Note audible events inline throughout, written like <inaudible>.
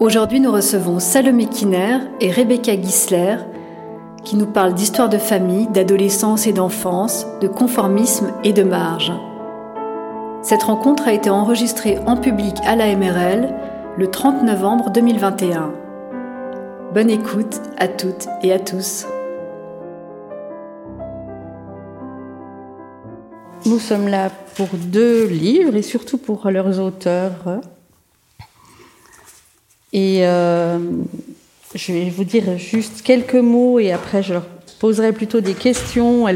Aujourd'hui, nous recevons Salomé Kiner et Rebecca Gisler qui nous parlent d'histoire de famille, d'adolescence et d'enfance, de conformisme et de marge. Cette rencontre a été enregistrée en public à la MRL le 30 novembre 2021. Bonne écoute à toutes et à tous. Nous sommes là pour deux livres et surtout pour leurs auteurs. Et euh, je vais vous dire juste quelques mots et après je leur poserai plutôt des questions.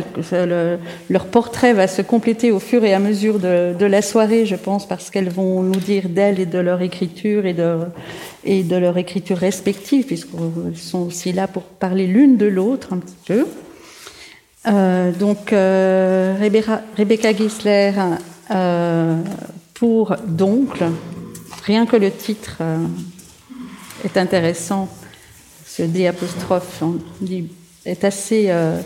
leur portrait va se compléter au fur et à mesure de, la soirée, je pense, parce qu'elles vont nous dire d'elles et de leur écriture et de, leur écriture respective, puisqu'elles sont aussi là pour parler l'une de l'autre un petit peu. Euh, donc, euh, Rebecca Gisler euh, pour D'oncle, rien que le titre est intéressant ce D apostrophe est assez euh,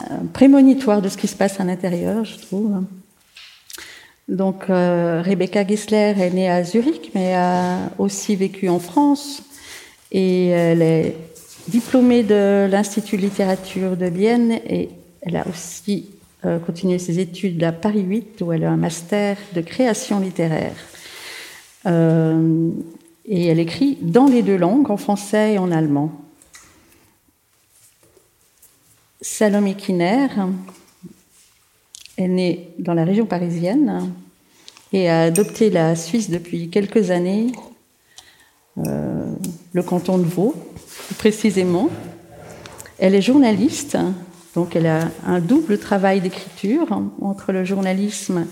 euh, prémonitoire de ce qui se passe à l'intérieur, je trouve. Donc, euh, Rebecca Gisler est née à Zurich, mais a aussi vécu en France. Et elle est diplômée de l'Institut de littérature de Vienne et elle a aussi continué ses études à Paris 8, où elle a un master de création littéraire. Et elle écrit dans les deux langues, en français et en allemand. Salomé Kiner est née dans la région parisienne et a adopté la Suisse depuis quelques années, euh, le canton de Vaud, précisément. Elle est journaliste, donc elle a un double travail d'écriture entre le journalisme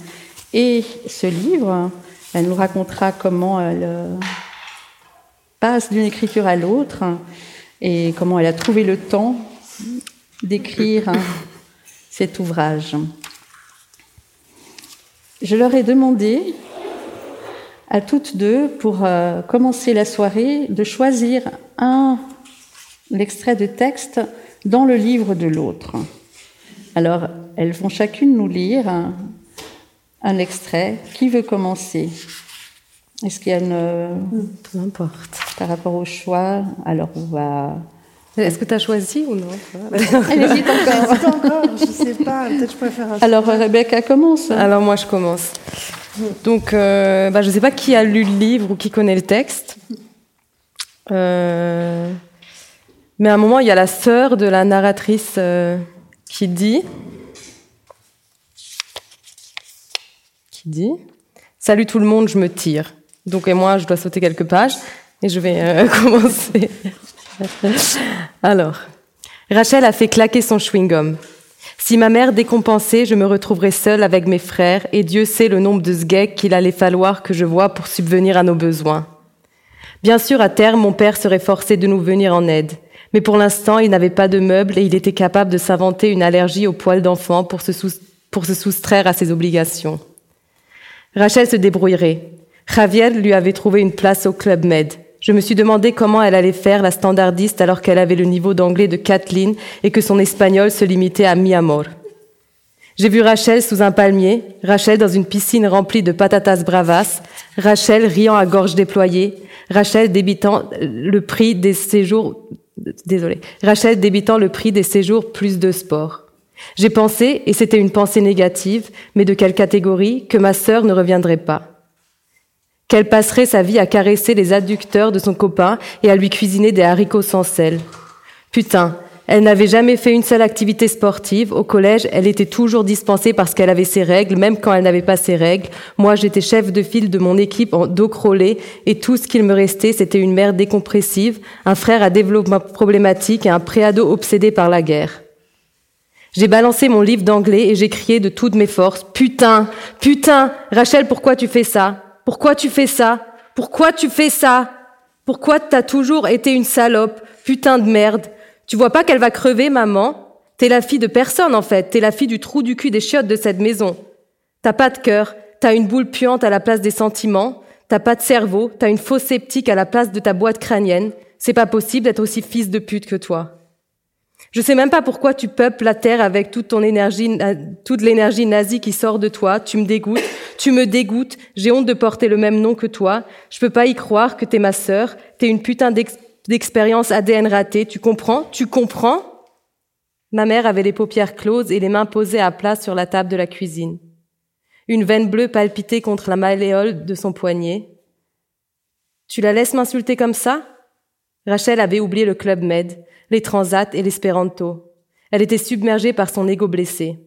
et ce livre. Elle nous racontera comment elle euh, passe d'une écriture à l'autre et comment elle a trouvé le temps d'écrire cet ouvrage. Je leur ai demandé à toutes deux, pour euh, commencer la soirée, de choisir un extrait de texte dans le livre de l'autre. Alors, elles vont chacune nous lire un, un extrait. Qui veut commencer? Est-ce qu'il y a une. Peu importe. Par rapport au choix, alors on va. Est-ce que tu as choisi ou non? <laughs> Elle hésite encore. hésite encore, je ne sais pas. Peut-être je préfère un Alors Rebecca commence. Alors moi je commence. Donc euh, bah, je ne sais pas qui a lu le livre ou qui connaît le texte. Euh, mais à un moment, il y a la sœur de la narratrice euh, qui dit. Qui dit Salut tout le monde, je me tire. Donc, et moi, je dois sauter quelques pages et je vais euh, <laughs> commencer. Alors, Rachel a fait claquer son chewing-gum. Si ma mère décompensait, je me retrouverais seule avec mes frères et Dieu sait le nombre de sgeeks qu'il allait falloir que je voie pour subvenir à nos besoins. Bien sûr, à terme, mon père serait forcé de nous venir en aide. Mais pour l'instant, il n'avait pas de meubles et il était capable de s'inventer une allergie aux poils d'enfant pour pour se soustraire à ses obligations. Rachel se débrouillerait. Javier lui avait trouvé une place au Club Med. Je me suis demandé comment elle allait faire la standardiste alors qu'elle avait le niveau d'anglais de Kathleen et que son espagnol se limitait à mi amor. J'ai vu Rachel sous un palmier, Rachel dans une piscine remplie de patatas bravas, Rachel riant à gorge déployée, Rachel débitant le prix des séjours, désolé, Rachel débitant le prix des séjours plus de sport. J'ai pensé, et c'était une pensée négative, mais de quelle catégorie, que ma sœur ne reviendrait pas qu'elle passerait sa vie à caresser les adducteurs de son copain et à lui cuisiner des haricots sans sel. Putain, elle n'avait jamais fait une seule activité sportive. Au collège, elle était toujours dispensée parce qu'elle avait ses règles, même quand elle n'avait pas ses règles. Moi, j'étais chef de file de mon équipe en dos crawlé et tout ce qu'il me restait, c'était une mère décompressive, un frère à développement problématique et un préado obsédé par la guerre. J'ai balancé mon livre d'anglais et j'ai crié de toutes mes forces, putain, putain, Rachel, pourquoi tu fais ça? Pourquoi tu fais ça? Pourquoi tu fais ça? Pourquoi t'as toujours été une salope Putain de merde? Tu vois pas qu'elle va crever, maman? T'es la fille de personne, en fait. T'es la fille du trou du cul des chiottes de cette maison. T'as pas de cœur. T'as une boule puante à la place des sentiments. T'as pas de cerveau. T'as une fausse sceptique à la place de ta boîte crânienne. C'est pas possible d'être aussi fils de pute que toi. Je sais même pas pourquoi tu peuples la terre avec toute ton énergie, toute l'énergie nazie qui sort de toi. Tu me dégoûtes, tu me dégoûtes. J'ai honte de porter le même nom que toi. Je peux pas y croire que t'es ma sœur. T'es une putain d'expérience ADN ratée. Tu comprends? Tu comprends? Ma mère avait les paupières closes et les mains posées à plat sur la table de la cuisine. Une veine bleue palpitait contre la malléole de son poignet. Tu la laisses m'insulter comme ça? Rachel avait oublié le club med les transats et l'espéranto. Elle était submergée par son ego blessé.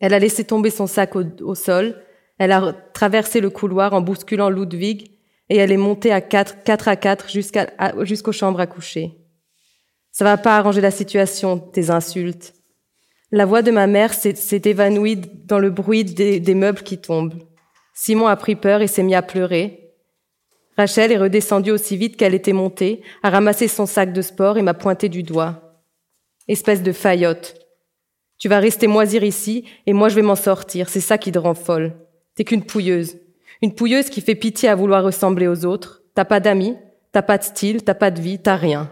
Elle a laissé tomber son sac au, sol, elle a traversé le couloir en bousculant Ludwig, et elle est montée à quatre, quatre à quatre jusqu'aux chambres à coucher. Ça va pas arranger la situation, tes insultes. La voix de ma mère s'est évanouie dans le bruit des meubles qui tombent. Simon a pris peur et s'est mis à pleurer. Rachel est redescendue aussi vite qu'elle était montée, a ramassé son sac de sport et m'a pointé du doigt. Espèce de faillotte. Tu vas rester moisir ici et moi je vais m'en sortir, c'est ça qui te rend folle. T'es qu'une pouilleuse. Une pouilleuse qui fait pitié à vouloir ressembler aux autres. T'as pas d'amis, t'as pas de style, t'as pas de vie, t'as rien.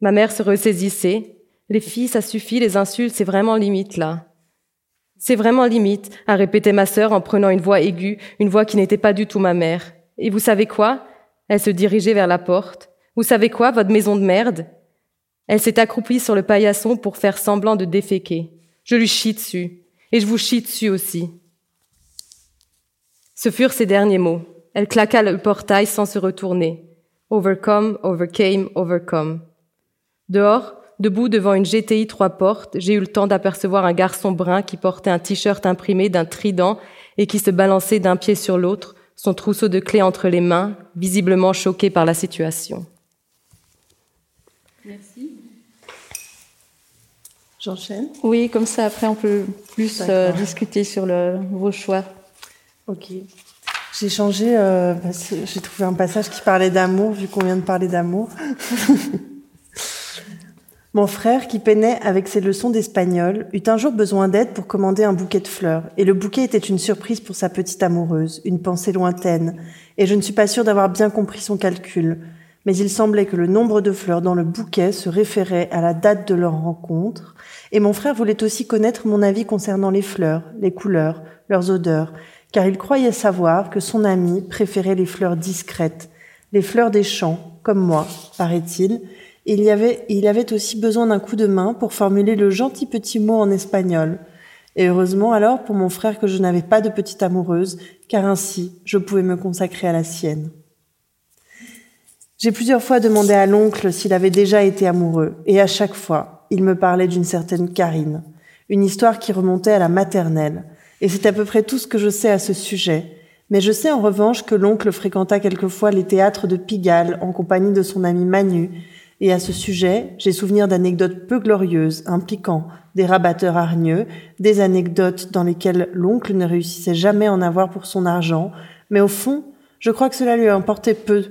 Ma mère se ressaisissait. Les filles, ça suffit, les insultes, c'est vraiment limite là. C'est vraiment limite, a répété ma sœur en prenant une voix aiguë, une voix qui n'était pas du tout ma mère. Et vous savez quoi? Elle se dirigeait vers la porte. Vous savez quoi, votre maison de merde? Elle s'est accroupie sur le paillasson pour faire semblant de déféquer. Je lui chie dessus. Et je vous chie dessus aussi. Ce furent ses derniers mots. Elle claqua le portail sans se retourner. Overcome, overcame, overcome. Dehors, Debout devant une GTI trois portes, j'ai eu le temps d'apercevoir un garçon brun qui portait un t-shirt imprimé d'un trident et qui se balançait d'un pied sur l'autre, son trousseau de clés entre les mains, visiblement choqué par la situation. Merci. J'enchaîne Oui, comme ça, après, on peut plus euh, discuter sur le, vos choix. Ok. J'ai changé, euh, j'ai trouvé un passage qui parlait d'amour, vu qu'on vient de parler d'amour. <laughs> Mon frère, qui peinait avec ses leçons d'espagnol, eut un jour besoin d'aide pour commander un bouquet de fleurs, et le bouquet était une surprise pour sa petite amoureuse, une pensée lointaine, et je ne suis pas sûre d'avoir bien compris son calcul, mais il semblait que le nombre de fleurs dans le bouquet se référait à la date de leur rencontre, et mon frère voulait aussi connaître mon avis concernant les fleurs, les couleurs, leurs odeurs, car il croyait savoir que son ami préférait les fleurs discrètes, les fleurs des champs, comme moi, paraît-il, il y avait, il avait aussi besoin d'un coup de main pour formuler le gentil petit mot en espagnol. Et heureusement alors pour mon frère que je n'avais pas de petite amoureuse, car ainsi je pouvais me consacrer à la sienne. J'ai plusieurs fois demandé à l'oncle s'il avait déjà été amoureux, et à chaque fois, il me parlait d'une certaine Karine, une histoire qui remontait à la maternelle, et c'est à peu près tout ce que je sais à ce sujet. Mais je sais en revanche que l'oncle fréquenta quelquefois les théâtres de Pigalle en compagnie de son ami Manu, et à ce sujet, j'ai souvenir d'anecdotes peu glorieuses impliquant des rabatteurs hargneux, des anecdotes dans lesquelles l'oncle ne réussissait jamais à en avoir pour son argent, mais au fond, je crois que cela lui importait peu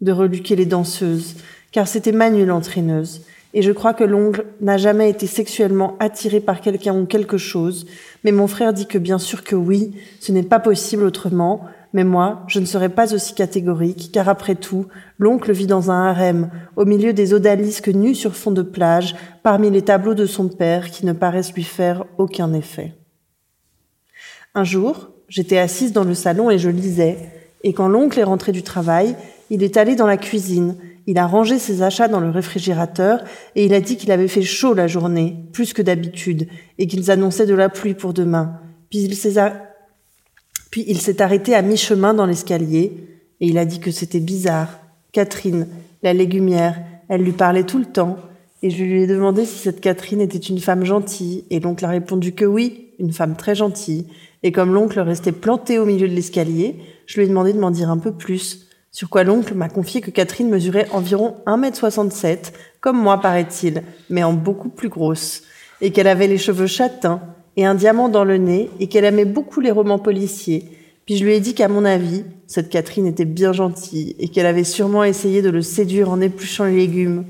de reluquer les danseuses, car c'était Manu l'entraîneuse, et je crois que l'oncle n'a jamais été sexuellement attiré par quelqu'un ou quelque chose, mais mon frère dit que bien sûr que oui, ce n'est pas possible autrement, mais moi, je ne serai pas aussi catégorique, car après tout, l'oncle vit dans un harem, au milieu des odalisques nus sur fond de plage, parmi les tableaux de son père qui ne paraissent lui faire aucun effet. Un jour, j'étais assise dans le salon et je lisais, et quand l'oncle est rentré du travail, il est allé dans la cuisine, il a rangé ses achats dans le réfrigérateur et il a dit qu'il avait fait chaud la journée, plus que d'habitude, et qu'ils annonçaient de la pluie pour demain. Puis il s'est puis il s'est arrêté à mi-chemin dans l'escalier et il a dit que c'était bizarre. Catherine, la légumière, elle lui parlait tout le temps et je lui ai demandé si cette Catherine était une femme gentille et l'oncle a répondu que oui, une femme très gentille. Et comme l'oncle restait planté au milieu de l'escalier, je lui ai demandé de m'en dire un peu plus. Sur quoi l'oncle m'a confié que Catherine mesurait environ 1m67, comme moi paraît-il, mais en beaucoup plus grosse, et qu'elle avait les cheveux châtains, et un diamant dans le nez et qu'elle aimait beaucoup les romans policiers. Puis je lui ai dit qu'à mon avis, cette Catherine était bien gentille et qu'elle avait sûrement essayé de le séduire en épluchant les légumes.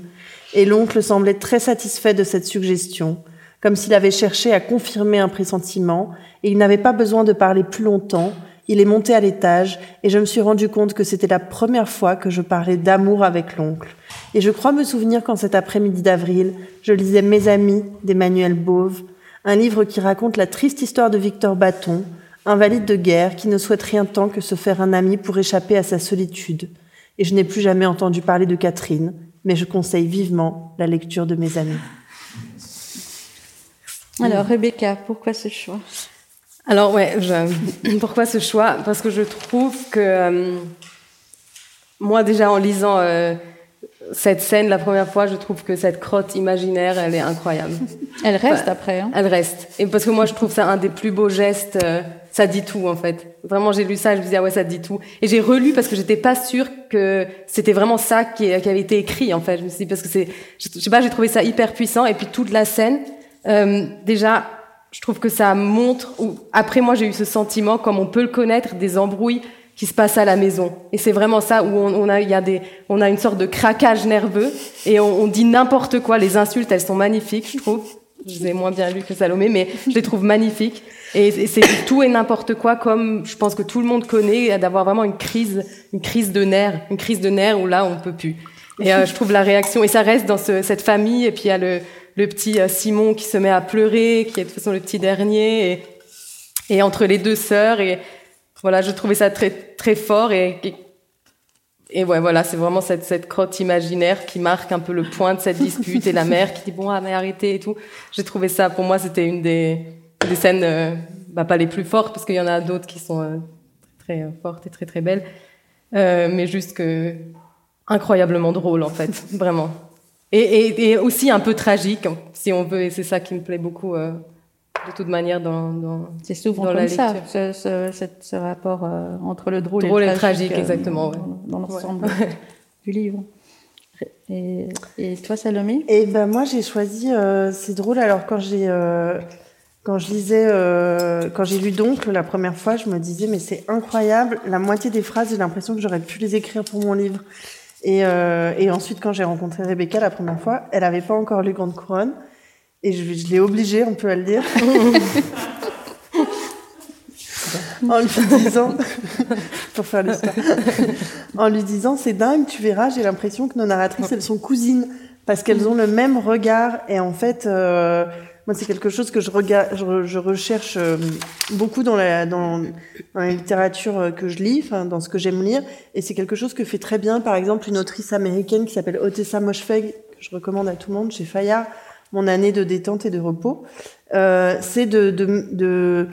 Et l'oncle semblait très satisfait de cette suggestion, comme s'il avait cherché à confirmer un pressentiment, et il n'avait pas besoin de parler plus longtemps, Il est monté à l'étage et je me suis rendu compte que c'était la première fois que je parlais d'amour avec l'oncle. Et je crois me souvenir qu'en cet après-midi d'avril, je lisais Mes amis d'Emmanuel Bove, un livre qui raconte la triste histoire de Victor Bâton, invalide de guerre qui ne souhaite rien tant que se faire un ami pour échapper à sa solitude. Et je n'ai plus jamais entendu parler de Catherine, mais je conseille vivement la lecture de mes amis. Alors, Rebecca, pourquoi ce choix? Alors, ouais, <coughs> pourquoi ce choix? Parce que je trouve que euh, moi, déjà en lisant euh, cette scène la première fois, je trouve que cette crotte imaginaire, elle est incroyable. Elle reste après. Hein elle reste. Et parce que moi, je trouve ça un des plus beaux gestes. Euh, ça dit tout en fait. Vraiment, j'ai lu ça, je me disais ah ouais, ça dit tout. Et j'ai relu parce que j'étais pas sûre que c'était vraiment ça qui, qui, avait été écrit en fait. Je me suis dit parce que c'est, je sais pas, j'ai trouvé ça hyper puissant. Et puis toute la scène, euh, déjà, je trouve que ça montre. Ou après moi, j'ai eu ce sentiment, comme on peut le connaître, des embrouilles qui se passent à la maison. Et c'est vraiment ça où on, a, il y a des, on a une sorte de craquage nerveux et on, dit n'importe quoi. Les insultes, elles sont magnifiques, je trouve. Je les ai moins bien lues que Salomé, mais je les trouve magnifiques. Et c'est tout et n'importe quoi, comme je pense que tout le monde connaît, d'avoir vraiment une crise, une crise de nerfs, une crise de nerfs où là on peut plus. Et euh, je trouve la réaction, et ça reste dans ce, cette famille, et puis il y a le, le petit euh, Simon qui se met à pleurer, qui est de toute façon le petit dernier, et, et entre les deux sœurs, et voilà, je trouvais ça très très fort, et, et, ouais, voilà, c'est vraiment cette, cette crotte imaginaire qui marque un peu le point de cette dispute, et la mère qui dit bon, ah mais arrêtez et tout. J'ai trouvé ça, pour moi, c'était une des des scènes, euh, bah, pas les plus fortes, parce qu'il y en a d'autres qui sont euh, très, très fortes et très très belles, euh, mais juste que incroyablement drôle en fait, <laughs> vraiment. Et, et, et, aussi un peu tragique, si on veut, et c'est ça qui me plaît beaucoup euh, de toute manière dans, dans C'est souvent dans comme la ça, ce, ce, ce, rapport euh, entre le drôle, drôle et le tragique. tragique exactement, ouais. Dans, dans l'ensemble ouais. <laughs> du livre. Et, et, toi, Salomé? Et ben moi, j'ai choisi. Euh, c'est drôle. Alors quand j'ai quand je lisais, euh, quand j'ai lu d'Oncle la première fois, je me disais mais c'est incroyable. La moitié des phrases, j'ai l'impression que j'aurais pu les écrire pour mon livre. Et, euh, et ensuite, quand j'ai rencontré Rebecca la première fois, elle avait pas encore lu Grande Couronne, et je, je l'ai obligée, on peut le dire, <laughs> en lui disant, pour faire l'histoire, en lui disant c'est dingue, tu verras, j'ai l'impression que nos narratrices elles sont cousines parce qu'elles ont le même regard et en fait. Euh, moi, c'est quelque chose que je, regarde, je, je recherche euh, beaucoup dans la, dans, dans la littérature euh, que je lis, dans ce que j'aime lire. Et c'est quelque chose que fait très bien, par exemple, une autrice américaine qui s'appelle Otessa Moshfegh, que je recommande à tout le monde, chez Fayard, Mon année de détente et de repos. Euh, c'est de, de, de,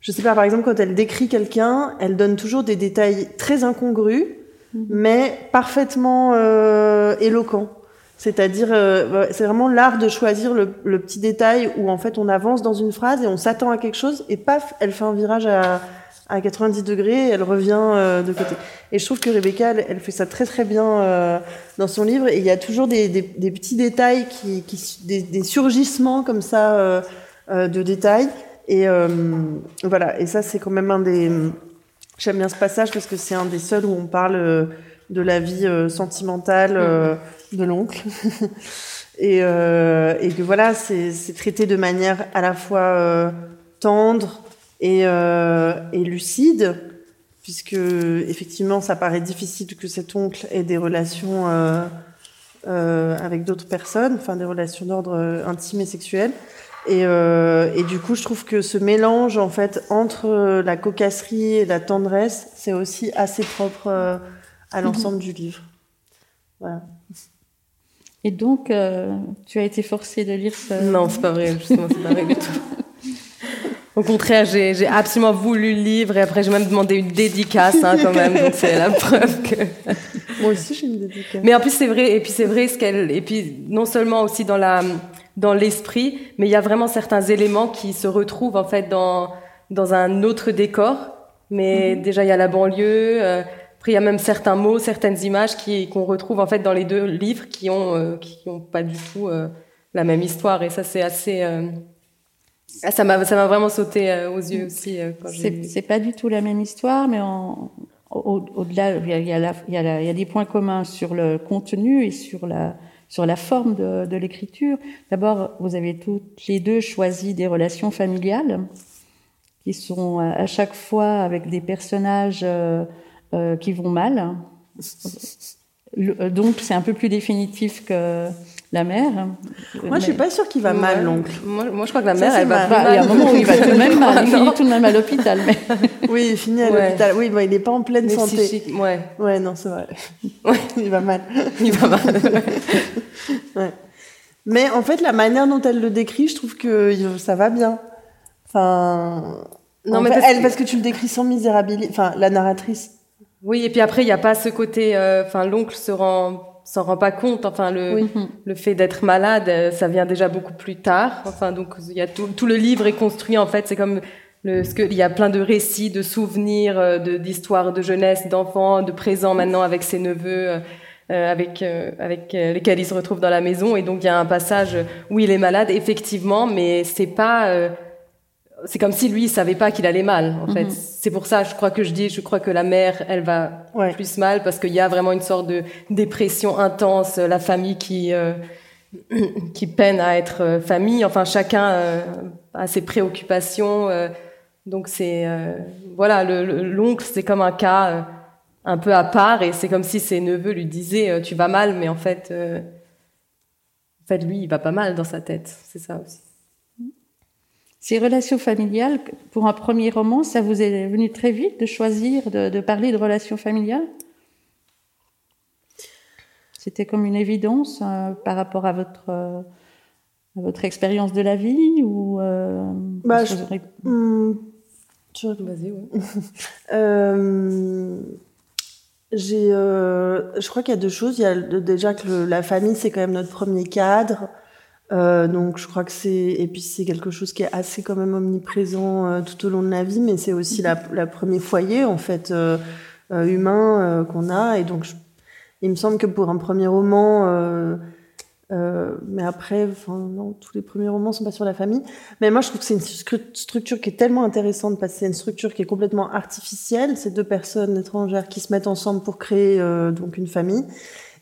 je sais pas, par exemple, quand elle décrit quelqu'un, elle donne toujours des détails très incongrus, mm-hmm. mais parfaitement euh, éloquents. C'est-à-dire, euh, c'est vraiment l'art de choisir le, le, petit détail où en fait on avance dans une phrase et on s'attend à quelque chose et paf, elle fait un virage à, à 90 degrés elle revient euh, de côté. Et je trouve que Rebecca, elle, fait ça très très bien euh, dans son livre et il y a toujours des, petits détails qui, des, surgissements comme ça euh, de détails et voilà. Et ça c'est quand même un des. J'aime bien ce passage parce que c'est un des seuls où on parle de la vie sentimentale. De l'oncle. <laughs> et, et, que voilà, c'est traité de manière à la fois tendre et, euh, et, lucide, puisque effectivement, ça paraît difficile que cet oncle ait des relations euh, euh, avec d'autres personnes, enfin des relations d'ordre intime et sexuel. Et, et, du coup, je trouve que ce mélange en fait entre la cocasserie et la tendresse, c'est aussi assez propre à l'ensemble du livre. Voilà. Et donc, euh, tu as été forcée de lire ça Non, c'est pas vrai, justement, c'est pas vrai du tout. <laughs> Au contraire, j'ai absolument voulu le livre et après j'ai même demandé une dédicace hein, quand même, donc c'est la preuve que. <laughs> Moi aussi j'ai une dédicace. Mais en plus c'est vrai, et puis c'est vrai ce qu'elle, et puis non seulement aussi dans la dans l'esprit, mais il y a vraiment certains éléments qui se retrouvent en fait dans dans un autre décor. Mais mm -hmm. déjà il y a la banlieue. Euh, après, il y a même certains mots, certaines images qui qu'on retrouve en fait dans les deux livres qui ont euh, qui ont pas du tout euh, la même histoire et ça c'est assez euh... ça m'a ça m'a vraiment sauté euh, aux yeux aussi euh, quand c'est c'est pas du tout la même histoire mais en au-delà il y a il il il y des points communs sur le contenu et sur la sur la forme de, de l'écriture. D'abord, vous avez toutes les deux choisi des relations familiales qui sont à chaque fois avec des personnages qui vont mal. <laughs> Donc c'est un peu plus définitif que la mère. Moi, je suis pas sûre qu'il va mal, l'oncle. Moi, moi, je crois que la mère, elle va mal. Il y a un moment où il va tout de même mal. Il <laughs> finit tout de même à l'hôpital. Mais... <laughs> Oui, il finit à l'hôpital. Oui, bon, il n'est pas en pleine Mais santé. psychique, ouais. Ouais, non, c'est vrai. <laughs> il va mal. Il va mal. Ouais. Mais en fait, la manière dont elle le décrit, je trouve que ça va bien. Enfin. Non, en mais fait, parce elle, que- parce que tu le décris sans misérabilité. Enfin, la narratrice. Oui, et puis après, il n'y a pas ce côté. euh, Enfin, l'oncle se rend s'en rend pas compte. Enfin, le Oui. le fait d'être malade, euh, ça vient déjà beaucoup plus tard. Enfin, donc il y a tout, tout le livre est construit en fait. C'est comme le, ce que il y a plein de récits, de souvenirs, euh, de d'histoires de jeunesse, d'enfants, de présents maintenant avec ses neveux. euh, euh, avec euh, avec euh, lesquels il se retrouve dans la maison et donc il y a un passage où il est malade effectivement mais c'est pas euh, c'est comme si lui il savait pas qu'il allait mal en fait. C'est pour ça je crois que je dis je crois que la mère elle va Ouais. plus mal parce qu'il y a vraiment une sorte de dépression intense la famille qui euh, <clears throat> qui peine à être euh, famille. Enfin chacun euh, a ses préoccupations euh, donc c'est euh, voilà le- le- l'oncle c'est comme un cas euh, un peu à part et c'est comme si ses neveux lui disaient euh, tu vas mal mais en fait euh, en fait lui il va pas mal dans sa tête. C'est ça aussi Ces relations familiales, pour un premier roman, ça vous est venu très vite de choisir de, de parler de relations familiales? C'était comme une évidence euh, par rapport à votre, euh, à votre expérience de la vie ou euh, Bah, je- tu- ouais. <laughs> Euh, j'ai, euh, je crois qu'il y a deux choses. Il y a déjà que le- la famille, c'est quand même notre premier cadre. Euh, donc je crois que c'est et puis c'est quelque chose qui est assez quand même omniprésent euh, tout au long de la vie, mais c'est aussi la, la premier foyer en fait euh, humain qu'on a. Et donc il me semble que pour un premier roman, mais après, enfin non, tous les premiers romans sont pas sur la famille. Mais moi, je trouve que c'est une stru- structure qui est tellement intéressante parce que c'est une structure qui est complètement artificielle. C'est deux personnes étrangères qui se mettent ensemble pour créer donc une famille.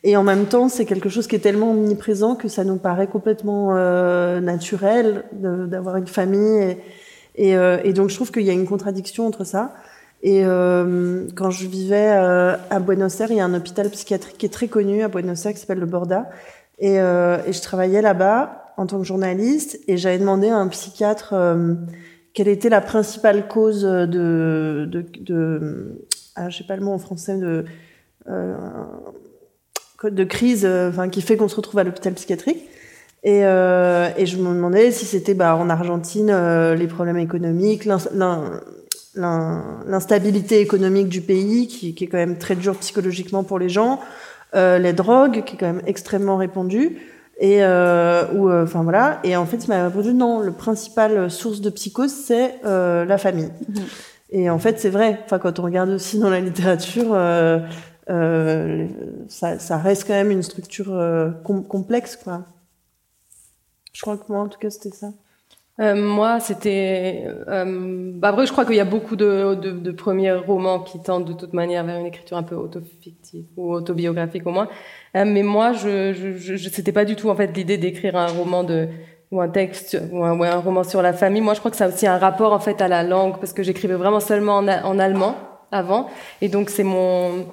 Et en même temps, c'est quelque chose qui est tellement omniprésent que ça nous paraît complètement euh, naturel d'avoir une famille. Et, et, euh, et donc, je trouve qu'il y a une contradiction entre ça. Et euh, quand je vivais euh, à Buenos Aires, il y a un hôpital psychiatrique qui est très connu à Buenos Aires qui s'appelle le Borda. Et, euh, et je travaillais là-bas en tant que journaliste et j'avais demandé à un psychiatre euh, quelle était la principale cause de, de, de ah, je sais pas le mot en français, de, euh, de crise euh, enfin, qui fait qu'on se retrouve à l'hôpital psychiatrique. Et, euh, et je me demandais si c'était bah, en Argentine euh, les problèmes économiques, l'ins- l'in- l'in- l'instabilité économique du pays qui, qui est quand même très dur psychologiquement pour les gens, euh, les drogues qui est quand même extrêmement répandue et ou enfin voilà. Et en fait il m'a répondu non le principal source de psychose c'est la famille. Et en fait c'est vrai. Enfin quand on regarde aussi dans la littérature euh, ça, reste quand même une structure euh, com- complexe quoi je crois que moi en tout cas c'était ça Euh, moi, c'était. Bah après, je crois qu'il y a beaucoup de, premiers romans qui tendent de toute manière vers une écriture un peu autofictive ou autobiographique au moins. Mais moi, je, je, c'était pas du tout en fait l'idée d'écrire un roman de ou un texte ou un, roman sur la famille. Moi, je crois que ça a aussi un rapport en fait à la langue parce que j'écrivais vraiment seulement en allemand avant, et donc c'est mon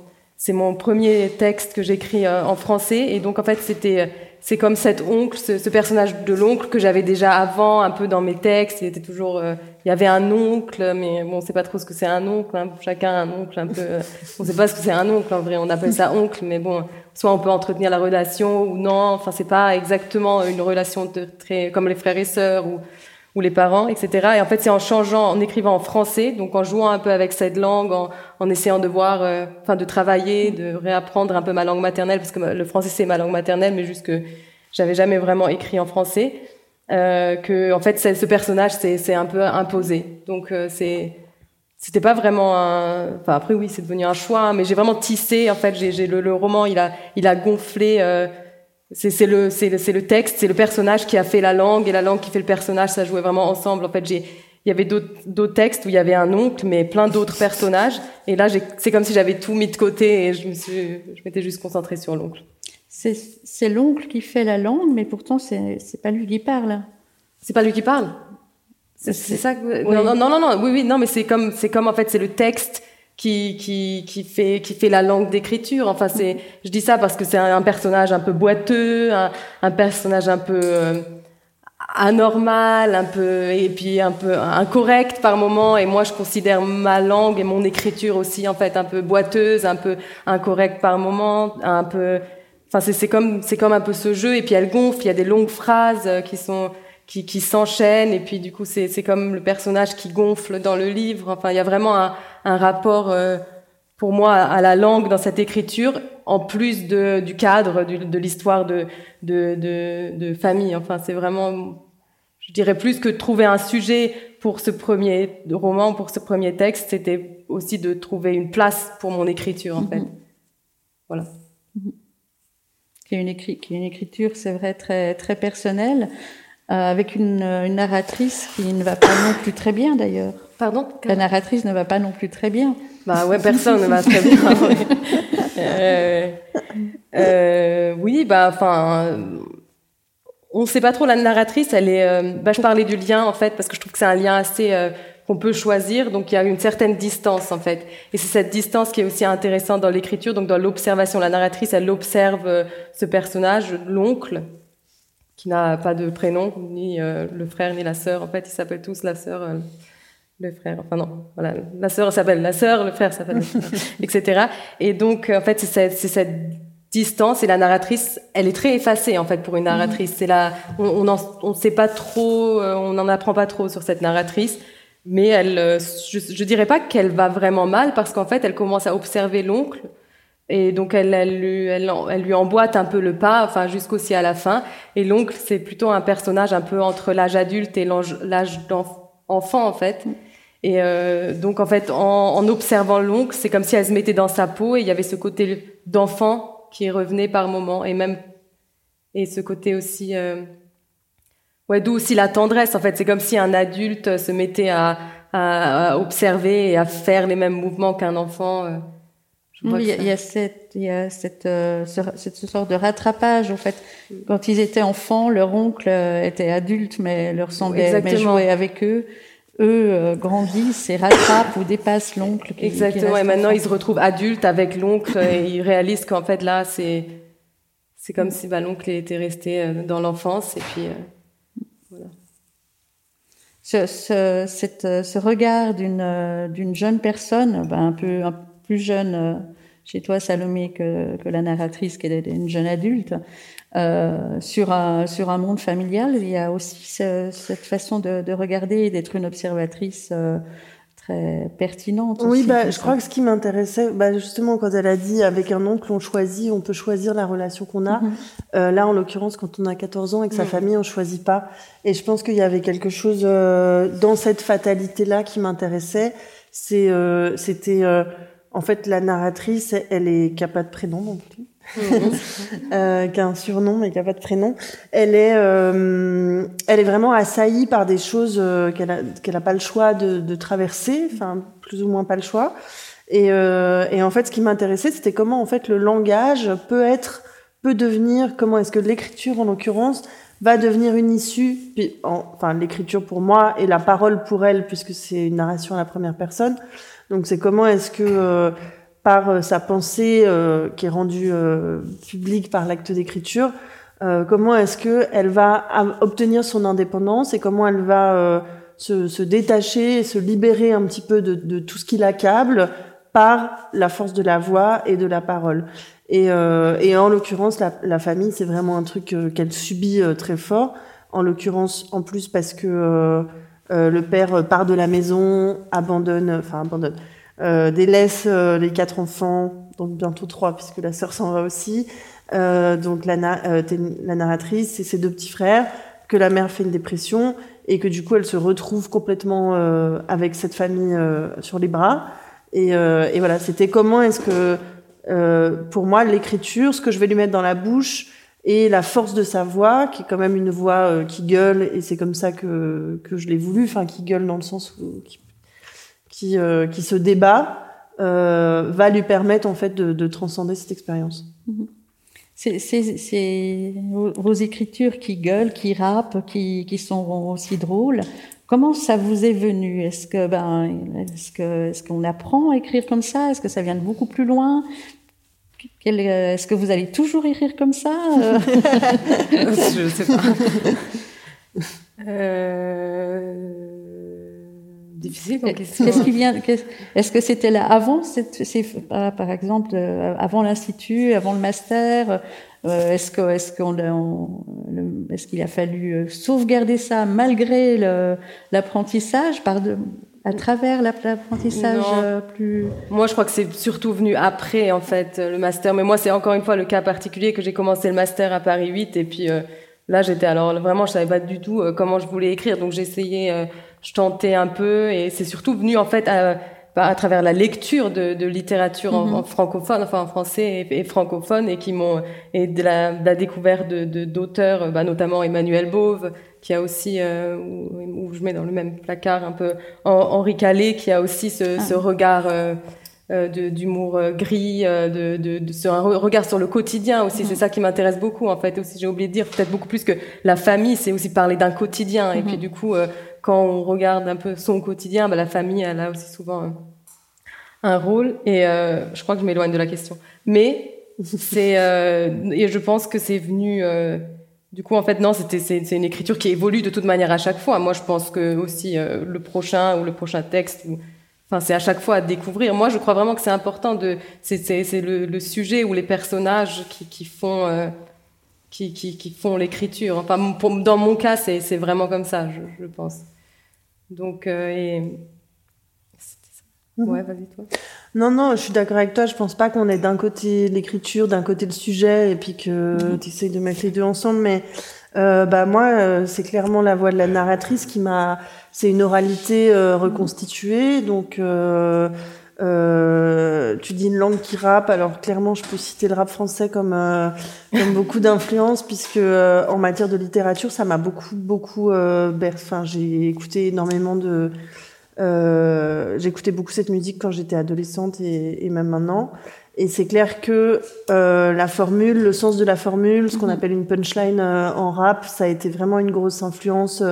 c'est mon premier texte que j'écris euh, en français, et donc en fait c'était c'est comme cet oncle, ce, personnage de l'oncle que j'avais déjà avant un peu dans mes textes. Il était toujours, euh, il y avait un oncle, mais bon, on sait pas trop ce que c'est un oncle. Hein. Chacun un oncle un peu. euh, on sait pas ce que c'est un oncle en vrai. On appelle ça oncle, mais bon, soit on peut entretenir la relation ou non. Enfin, c'est pas exactement une relation de, très comme les frères et sœurs ou ou les parents, etc. Et en fait, c'est en changeant, en écrivant en français, donc en jouant un peu avec cette langue, en, en essayant de voir, euh, enfin, de travailler, de réapprendre un peu ma langue maternelle, parce que le français c'est ma langue maternelle, mais juste que j'avais jamais vraiment écrit en français, euh, que en fait, ce personnage c'est un peu imposé. Donc euh, c'est c'était pas vraiment un enfin après oui c'est devenu un choix hein, mais j'ai vraiment tissé en fait j'ai le, le roman il a il a gonflé euh, c'est le c'est le, c'est le texte c'est le personnage qui a fait la langue et la langue qui fait le personnage ça jouait vraiment ensemble. En fait j'ai il y avait d'autres d'autres textes où il y avait un oncle mais plein d'autres personnages. Et là j'ai c'est comme si j'avais tout mis de côté et je me suis je m'étais juste concentrée sur l'oncle. C'est c'est l'oncle qui fait la langue, mais pourtant c'est c'est pas lui qui parle. c'est pas lui qui parle? C'est ça que... non, non, non, non, oui, oui, non, mais c'est comme, c'est comme en fait, c'est le texte qui, qui, qui fait, qui fait la langue d'écriture. Enfin, c'est, je dis ça parce que c'est un, personnage un peu boiteux, un, un personnage un peu euh, anormal, un peu, et puis un peu incorrect par moment. Et moi, je considère ma langue et mon écriture aussi, en fait, un peu boiteuse, un peu incorrecte par moment, un peu, enfin, c'est comme, c'est comme un peu ce jeu. Et puis elle gonfle, il y a des longues phrases qui sont, qui, qui s'enchaînent et puis du coup c'est c'est comme le personnage qui gonfle dans le livre. Enfin il y a vraiment un, un rapport euh, pour moi à la langue dans cette écriture en plus de du cadre de l'histoire de, de de, de famille. Enfin c'est vraiment je dirais plus que trouver un sujet pour ce premier roman pour ce premier texte c'était aussi de trouver une place pour mon écriture en mm-hmm. fait. Voilà. Mm-hmm. qui est une est une écriture c'est vrai très très personnelle avec une, une, narratrice qui ne va pas non plus très bien d'ailleurs. Pardon La narratrice ne va pas non plus très bien. Bah ouais, personne ne va très bien. <laughs> euh, euh, oui, bah enfin, on ne sait pas trop la narratrice. Elle est. Euh, bah, je parlais du lien en fait parce que je trouve que c'est un lien assez euh, qu'on peut choisir. Donc il y a une certaine distance en fait, et c'est cette distance qui est aussi intéressante dans l'écriture. Donc dans l'observation, la narratrice, elle observe ce personnage, l'oncle, qui n'a pas de prénom, ni euh, le frère ni la sœur. En fait, ils s'appellent tous la sœur, euh, le frère. Enfin non, voilà, la sœur s'appelle la sœur, le frère s'appelle, <laughs> etc. Et donc, en fait, c'est cette, cette, distance et la narratrice, elle est très effacée en fait pour une narratrice. C'est là, on on, on sait pas trop, euh, on n'en apprend pas trop sur cette narratrice. Mais elle, je, je dirais pas qu'elle va vraiment mal parce qu'en fait, elle commence à observer l'oncle et donc elle, lui, elle, elle, emboîte un peu le pas, enfin jusqu'aussi à la fin. Et l'oncle, c'est plutôt un personnage un peu entre l'âge adulte et l'âge d'enfant en fait. Et euh, donc en fait, en, observant l'oncle, c'est comme si elle se mettait dans sa peau et il y avait ce côté d'enfant qui revenait par moment et même et ce côté aussi euh, ouais d'où aussi la tendresse en fait. C'est comme si un adulte se mettait à, à, observer et à faire les mêmes mouvements qu'un enfant. Euh, il y, a, cette, il y a cette, euh, cette, sorte de rattrapage en fait. Quand ils étaient enfants, leur oncle euh, était adulte, mais leur semblait mais jouer avec eux. Eux euh, grandissent et rattrapent ou dépassent l'oncle. Exactement. et maintenant, ils se retrouvent adultes avec l'oncle et ils réalisent qu'en fait là, c'est c'est comme si bah, l'oncle était resté dans l'enfance et puis voilà. Ce, ce, cette, ce regard d'une d'une jeune personne, ben, un peu un, plus jeune euh, chez toi, Salomé, que, que la narratrice, qui est une jeune adulte, euh, sur, un, sur un monde familial, il y a aussi cette façon de, de regarder et d'être une observatrice euh, très pertinente. Oui, bah, je crois que ce qui m'intéressait, bah, justement, quand elle a dit avec un oncle, on choisit, on peut choisir la relation qu'on a. Mhm. euh, là, en l'occurrence, quand on a 14 ans avec sa famille, on choisit pas. Et je pense qu'il y avait quelque chose euh, dans cette fatalité-là qui m'intéressait. C'est, euh, c'était en fait, la narratrice, elle est qui a pas de prénom non plus, mhm. <laughs> euh, qui a un surnom mais qui a pas de prénom. Elle est, euh, elle est vraiment assaillie par des choses euh, qu'elle a, qu'elle a pas le choix de, de, traverser, enfin plus ou moins pas le choix. Et, euh, et en fait, ce qui m'intéressait, c'était comment en fait le langage peut être, peut devenir, comment est-ce que l'écriture en l'occurrence va devenir une issue, puis enfin l'écriture pour moi et la parole pour elle, puisque c'est une narration à la première personne. Donc c'est comment est-ce que euh, par euh, sa pensée euh, qui est rendue publique par l'acte d'écriture, comment est-ce que elle va obtenir son indépendance et comment elle va se, se, détacher et se libérer un petit peu de, de tout ce qui l'accable par la force de la voix et de la parole. Et, et en l'occurrence, la, la famille, c'est vraiment un truc qu'elle subit très fort. En l'occurrence, en plus parce que euh, le père part de la maison, abandonne, enfin abandonne, euh, délaisse euh, les quatre enfants, donc bientôt trois puisque la sœur s'en va aussi. Euh, donc la, la narratrice et ses deux petits frères, que la mère fait une dépression et que du coup elle se retrouve complètement avec cette famille sur les bras. Et, et voilà, c'était comment est-ce que pour moi l'écriture, ce que je vais lui mettre dans la bouche, et la force de sa voix, qui est quand même une voix euh, qui gueule, et c'est comme ça que, que je l'ai voulu, enfin qui gueule dans le sens où, qui, qui, euh, qui se débat, euh, va lui permettre en fait de, de transcender cette expérience. Mm-hmm. C'est vos écritures qui gueulent, qui rappent, qui, qui sont aussi drôles. comment ça vous est venu? Est-ce que ben, est-ce que est-ce qu'on apprend à écrire comme ça? Est-ce que ça vient de beaucoup plus loin? Est-ce que vous allez toujours écrire comme ça <laughs> Je sais pas. <laughs> euh... Difficile question. Qu'est-ce qui vient Est-ce que c'était là avant, par exemple, euh, avant l'institut, avant le master euh, Est-ce que, est-ce qu'on, est-ce qu'il a fallu euh, sauvegarder ça malgré l'apprentissage, par de, à travers l'apprentissage plus Moi, je crois que c'est surtout venu après, en fait, le master. Mais moi, c'est encore une fois le cas particulier que j'ai commencé le master à Paris 8 et puis là, j'étais alors vraiment, je savais pas du tout comment je voulais écrire, donc j'essayais je tentais un peu et c'est surtout venu en fait à, à travers la lecture de, de littérature en, mhm. francophone, enfin en français et, francophone, et qui m'ont et de la, de la découverte de d'auteurs, bah, notamment Emmanuel Bove, qui a aussi euh, où, je mets dans le même placard un peu Henri Calais, qui a aussi ce, ah. ce regard euh, euh d'humour euh, gris, de, de, de, ce regard sur le quotidien aussi. C'est mhm. ça qui m'intéresse beaucoup en fait. Aussi, j'ai oublié de dire peut-être beaucoup plus que la famille, c'est aussi parler d'un quotidien. Et puis mhm. du coup, quand on regarde un peu son quotidien, bah, la famille, elle a aussi souvent un, rôle. Et euh, je crois que je m'éloigne de la question. Mais c'est euh, et je pense que c'est venu. Euh, du coup, en fait, non, c'était c'est, une écriture qui évolue de toute manière à chaque fois. Moi, je pense que aussi le prochain ou le prochain texte. Enfin, c'est à chaque fois à découvrir. Moi, je crois vraiment que c'est important de. C'est, le, le, sujet ou les personnages qui, qui font qui, qui, qui, font l'écriture. Enfin, dans mon cas, c'est, vraiment comme ça, je, je pense. Donc, euh, et... Mhm. Ouais, vas-y toi. Non, non, je suis d'accord avec toi. Je pense pas qu'on est d'un côté l'écriture, d'un côté le sujet, et puis que mhm. tu essayes de mettre les deux ensemble. Mais euh, bah moi, euh, c'est clairement la voix de la narratrice qui m'a. C'est une oralité euh, reconstituée, donc. Euh, euh, tu dis une langue qui rappe, alors clairement je peux citer le rap français comme euh, comme beaucoup d'influences puisque euh, en matière de littérature ça m'a beaucoup beaucoup enfin j'ai écouté énormément de j'ai écouté beaucoup cette musique quand j'étais adolescente et, et, même maintenant. Et c'est clair que la formule, le sens de la formule, ce qu'on mhm. appelle une punchline en rap, ça a été vraiment une grosse influence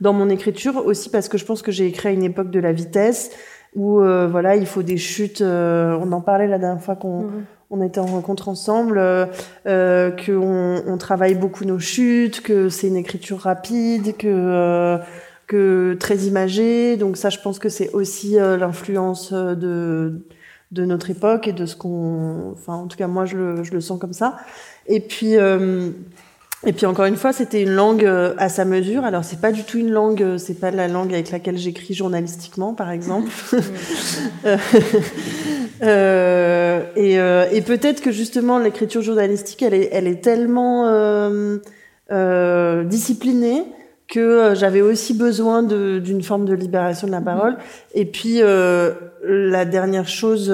dans mon écriture. Aussi parce que je pense que j'ai écrit à une époque de la vitesse où euh, voilà, il faut des chutes. Euh, on en parlait la dernière fois qu'on mhm. on était en rencontre ensemble, euh, euh qu'on on travaille beaucoup nos chutes, que c'est une écriture rapide, que que très imagée. Donc ça, je pense que c'est aussi l'influence de de notre époque et de ce qu'on, enfin en tout cas moi je le, je le sens comme ça. Et puis et puis encore une fois, c'était une langue euh, à sa mesure. Alors c'est pas du tout une langue, euh, c'est pas la langue avec laquelle j'écris journalistiquement, par exemple. <laughs> euh, et, euh, et peut-être que justement l'écriture journalistique, elle est, elle est tellement euh, disciplinée que j'avais aussi besoin d'une forme de libération de la parole. Et puis la dernière chose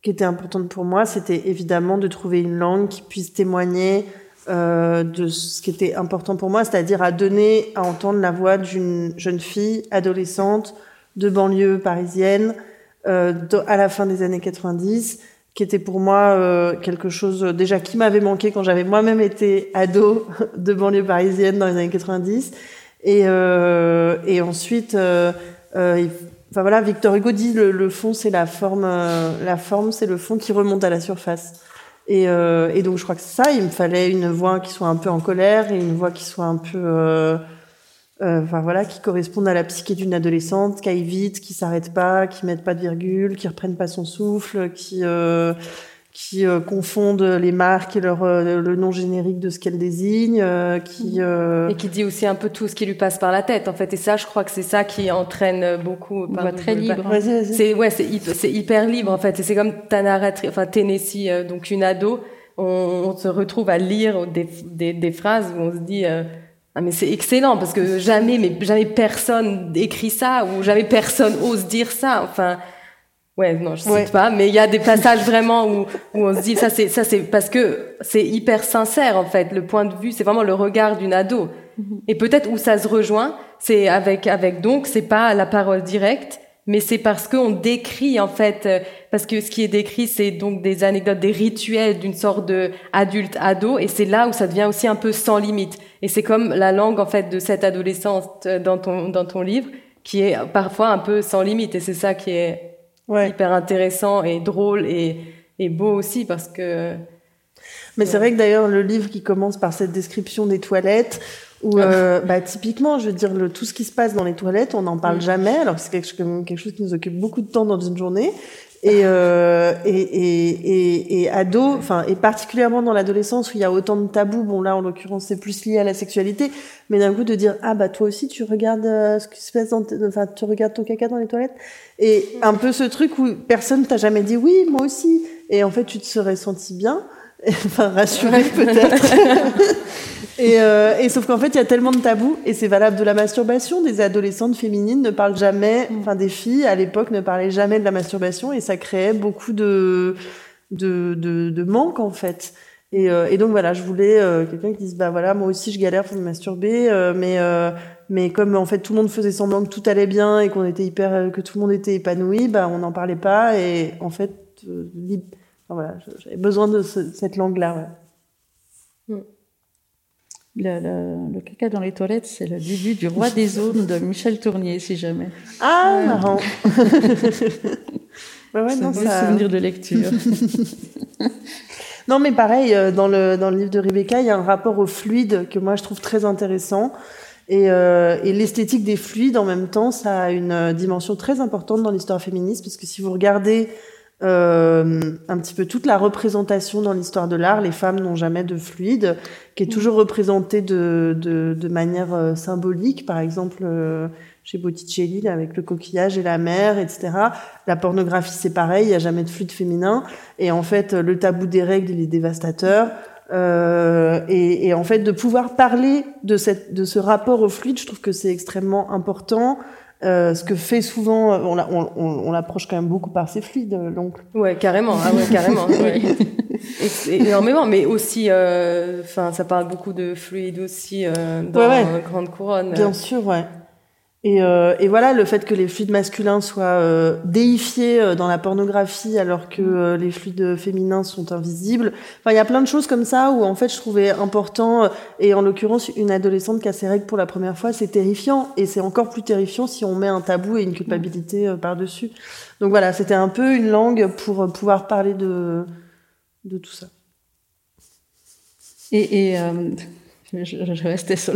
qui était importante pour moi, c'était évidemment de trouver une langue qui puisse témoigner euh, de ce qui était important pour moi, c'est-à-dire à donner à entendre la voix d'une jeune fille adolescente de banlieue parisienne euh, à la fin des années 90, qui était pour moi euh, quelque chose déjà qui m'avait manqué quand j'avais moi-même été ado <laughs> de banlieue parisienne dans les années 90. Et, euh, et ensuite, euh, enfin voilà, Victor Hugo dit le, le fond c'est la forme, la forme c'est le fond qui remonte à la surface. Et, euh, et, donc je crois que ça, il me fallait une voix qui soit un peu en colère et une voix qui soit un peu, euh, euh, enfin voilà, qui corresponde à la psyché d'une adolescente, qui aille vite, qui s'arrête pas, qui mette pas de virgule, qui reprenne pas son souffle, qui euh, qui euh, confondent les marques et leur, euh, le nom générique de ce qu'elles désignent, euh, qui et qui dit aussi un peu tout ce qui lui passe par la tête en fait. Et ça, je crois que c'est ça qui entraîne beaucoup. Par, très libre. c'est ouais, c'est c'est hyper libre en fait. C'est comme ta narratrice, enfin Tennessee, donc une ado. On, on, se retrouve à lire des, des, des phrases où on se dit ah mais c'est excellent parce que jamais mais jamais personne écrit ça ou jamais personne ose dire ça. Enfin Ouais, non, je cite pas, mais il y a des passages vraiment où, où on se dit ça c'est ça c'est parce que c'est hyper sincère en fait. Le point de vue, c'est vraiment le regard d'une ado. Mhm. Et peut-être où ça se rejoint, c'est avec avec donc c'est pas la parole directe, mais c'est parce qu'on décrit en fait, euh, parce que ce qui est décrit, c'est donc des anecdotes, des rituels d'une sorte de adulte ado, et c'est là où ça devient aussi un peu sans limite. Et c'est comme la langue en fait de cette adolescente euh, dans ton dans ton livre, qui est parfois un peu sans limite, et c'est ça qui est hyper intéressant et drôle et, et beau aussi parce que. Mais c'est vrai que d'ailleurs le livre qui commence par cette description des toilettes, ou euh, bah, typiquement, je veux dire, le, tout ce qui se passe dans les toilettes, on n'en parle mm. jamais, alors que c'est quelque, quelque, chose qui nous occupe beaucoup de temps dans une journée. Et, euh, et, et, et, ado, enfin, et particulièrement dans l'adolescence où il y a autant de tabous, bon là en l'occurrence c'est plus lié à la sexualité, mais d'un coup de dire ah bah toi aussi tu regardes euh, ce qui se passe dans, enfin tu regardes ton caca dans les toilettes, et un peu ce truc où personne t'a jamais dit oui moi aussi, et en fait tu te serais senti bien, <laughs> enfin rassuré peut-être. <laughs> Et, euh, et, sauf qu'en fait, il y a tellement de tabous, et c'est valable de la masturbation. Des adolescentes féminines ne parlent jamais, mm. enfin des filles à l'époque ne parlaient jamais de la masturbation, et ça créait beaucoup de de, de, de manque en fait. Et, euh, et, donc voilà, je voulais euh, quelqu'un qui dise bah voilà, moi aussi je galère pour me masturber, euh, mais mais comme en fait tout le monde faisait semblant que tout allait bien et qu'on était hyper, que tout le monde était épanoui, bah on n'en parlait pas, et en fait, voilà, j'avais besoin de cette langue là. Ouais. Mm. Le, le, caca dans les toilettes, c'est le début du Roi des zones de Michel Tournier, si jamais. Ah, marrant. <laughs> ouais, ouais, non, ça... souvenir de lecture. <laughs> non, mais pareil, euh, dans le, dans le livre de Rebecca, il y a un rapport au fluide que moi je trouve très intéressant. Et, euh, et l'esthétique des fluides, en même temps, ça a une euh, dimension très importante dans l'histoire féministe, parce que si vous regardez euh, un petit peu toute la représentation dans l'histoire de l'art. Les femmes n'ont jamais de fluide, qui est toujours représentée de, de, de manière euh, symbolique. Par exemple, euh, chez Botticelli, avec le coquillage et la mer, etc. La pornographie, c'est pareil, il n'y a jamais de fluide féminin. Et en fait, le tabou des règles, il est dévastateur. Euh, et, et, en fait, de pouvoir parler de, cette, de ce rapport au fluide, je trouve que c'est extrêmement important. Euh, ce que fait souvent, on, on, on, l'approche quand même beaucoup par ses fluides, l'oncle. Ouais, carrément, ah ouais, carrément. <laughs> ouais. énormément, mais aussi, euh, enfin, ça parle beaucoup de fluides aussi euh, dans ouais, Grande Couronne. Bien sûr, ouais. Et, euh, et, voilà, le fait que les fluides masculins soient euh, déifiés euh, dans la pornographie alors que euh, les fluides féminins sont invisibles. Enfin, il y a plein de choses comme ça où en fait je trouvais important, et en l'occurrence une adolescente qui a ses règles pour la première fois, c'est terrifiant. Et c'est encore plus terrifiant si on met un tabou et une culpabilité par-dessus. Donc voilà, c'était un peu une langue pour pouvoir parler de, de tout ça. Et, et je, restais sur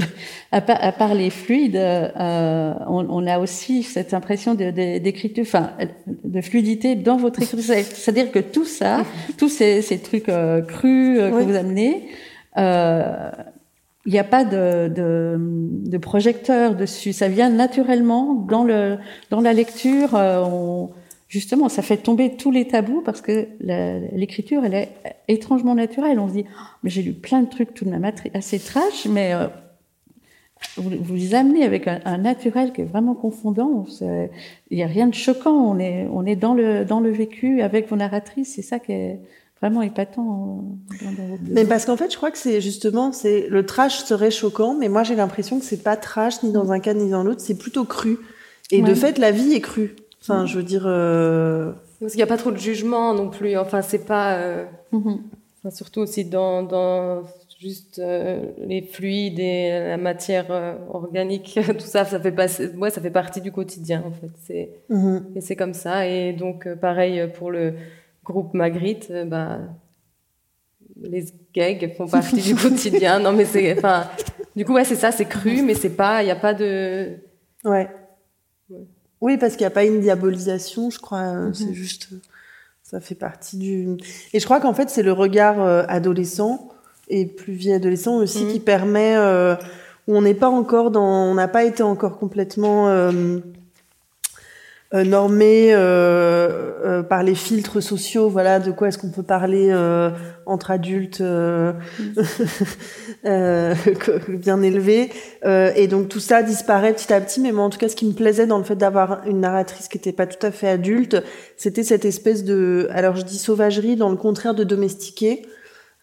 à, part, les fluides, euh, on, a aussi cette impression d'écriture, enfin, de fluidité dans votre écriture. <laughs> C'est-à-dire que tout ça, tous ces, trucs euh, crus euh, que vous amenez, il n'y a pas de, de, projecteur dessus. Ça vient naturellement dans le dans la lecture. On, justement, ça fait tomber tous les tabous parce que l'écriture, elle est étrangement naturelle. On se dit, oh, mais j'ai lu plein de trucs tout de même assez trash, mais euh, vous, vous les amenez avec un, naturel qui est vraiment confondant. Il n'y a rien de choquant. On est, on est dans le, dans le vécu avec vos narratrices. C'est ça qui est vraiment épatant. mais parce qu'en fait, je crois que c'est justement, c'est le trash serait choquant, mais moi j'ai l'impression que c'est pas trash ni dans un cas ni dans l'autre, c'est plutôt cru. Et de fait, la vie est crue. Enfin, je veux dire. Euh... Parce qu'il n'y a pas trop de jugement non plus. Enfin, c'est pas. Euh... Mm-hmm. enfin, surtout aussi dans, dans juste euh, les fluides et la matière euh, organique, <laughs> tout ça, ça fait passer. Ouais, ça fait partie du quotidien en fait. C'est mm-hmm. et c'est comme ça. Et donc, euh, pareil pour le groupe Magritte, bah les gags font partie du <laughs> quotidien. Non, mais c'est. Enfin, du coup, ouais, c'est ça, c'est cru, mais c'est pas. Il n'y a pas de. Ouais. Oui, parce qu'il n'y a pas une diabolisation, je crois. Euh, c'est mhm. juste, ça fait partie du. Et je crois qu'en fait, c'est le regard euh, adolescent et plus vieux adolescent aussi mhm. qui permet euh, où on n'est pas encore dans, on n'a pas été encore complètement euh, normé euh, euh, par les filtres sociaux. Voilà, de quoi est-ce qu'on peut parler euh, entre adultes euh, <laughs> bien élevés. et donc tout ça disparaît petit à petit. Mais moi, en tout cas, ce qui me plaisait dans le fait d'avoir une narratrice qui n'était pas tout à fait adulte, c'était cette espèce de, alors je dis sauvagerie, dans le contraire de domestiquer.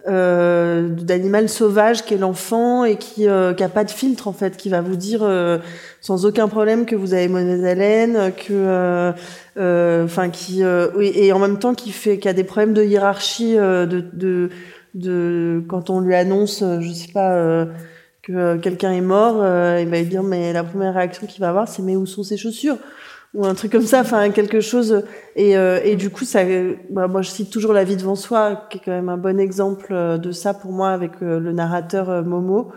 Euh, d'animal sauvage qu'est l'enfant et qui euh, qui a pas de filtre en fait, qui va vous dire euh, sans aucun problème que vous avez mauvaise haleine, que enfin qui oui, et en même temps qui fait qui a des problèmes de hiérarchie de, de de quand on lui annonce je sais pas que quelqu'un est mort, il va lui dire mais la première réaction qu'il va avoir c'est mais où sont ses chaussures? Ou un truc comme ça, enfin quelque chose. Et, euh, et du coup, ça, bah, moi je cite toujours La vie devant soi, qui est quand même un bon exemple euh, de ça pour moi avec euh, le narrateur Momo.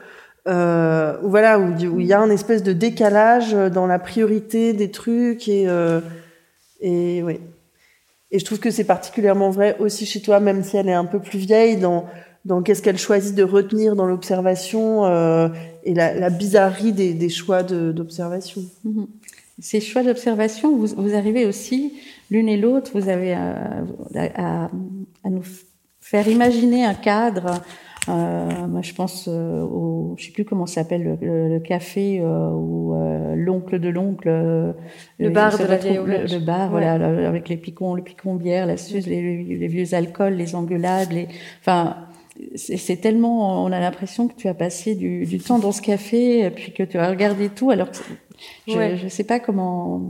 Euh, où voilà, où, où il y a un espèce de décalage dans la priorité des trucs et et oui. Et je trouve que c'est particulièrement vrai aussi chez toi, même si elle est un peu plus vieille, dans dans qu'est-ce qu'elle choisit de retenir dans l'observation et la, la, bizarrerie des, des choix d'observation. Mm-hmm. Ces choix d'observation, vous, vous, arrivez aussi, l'une et l'autre, vous avez à, à, à, nous faire imaginer un cadre. Euh, moi, je pense euh, au, je sais plus comment s'appelle le, le, café euh, ou euh, l'oncle de l'oncle, euh, le bar de la vieille le, le, bar, voilà, avec les picons, le picon bière, la suze, les, les, vieux alcools, les engueulades, les, enfin, c'est tellement, on a l'impression que tu as passé du, du, temps dans ce café, puis que tu as regardé tout, alors que je ne sais pas comment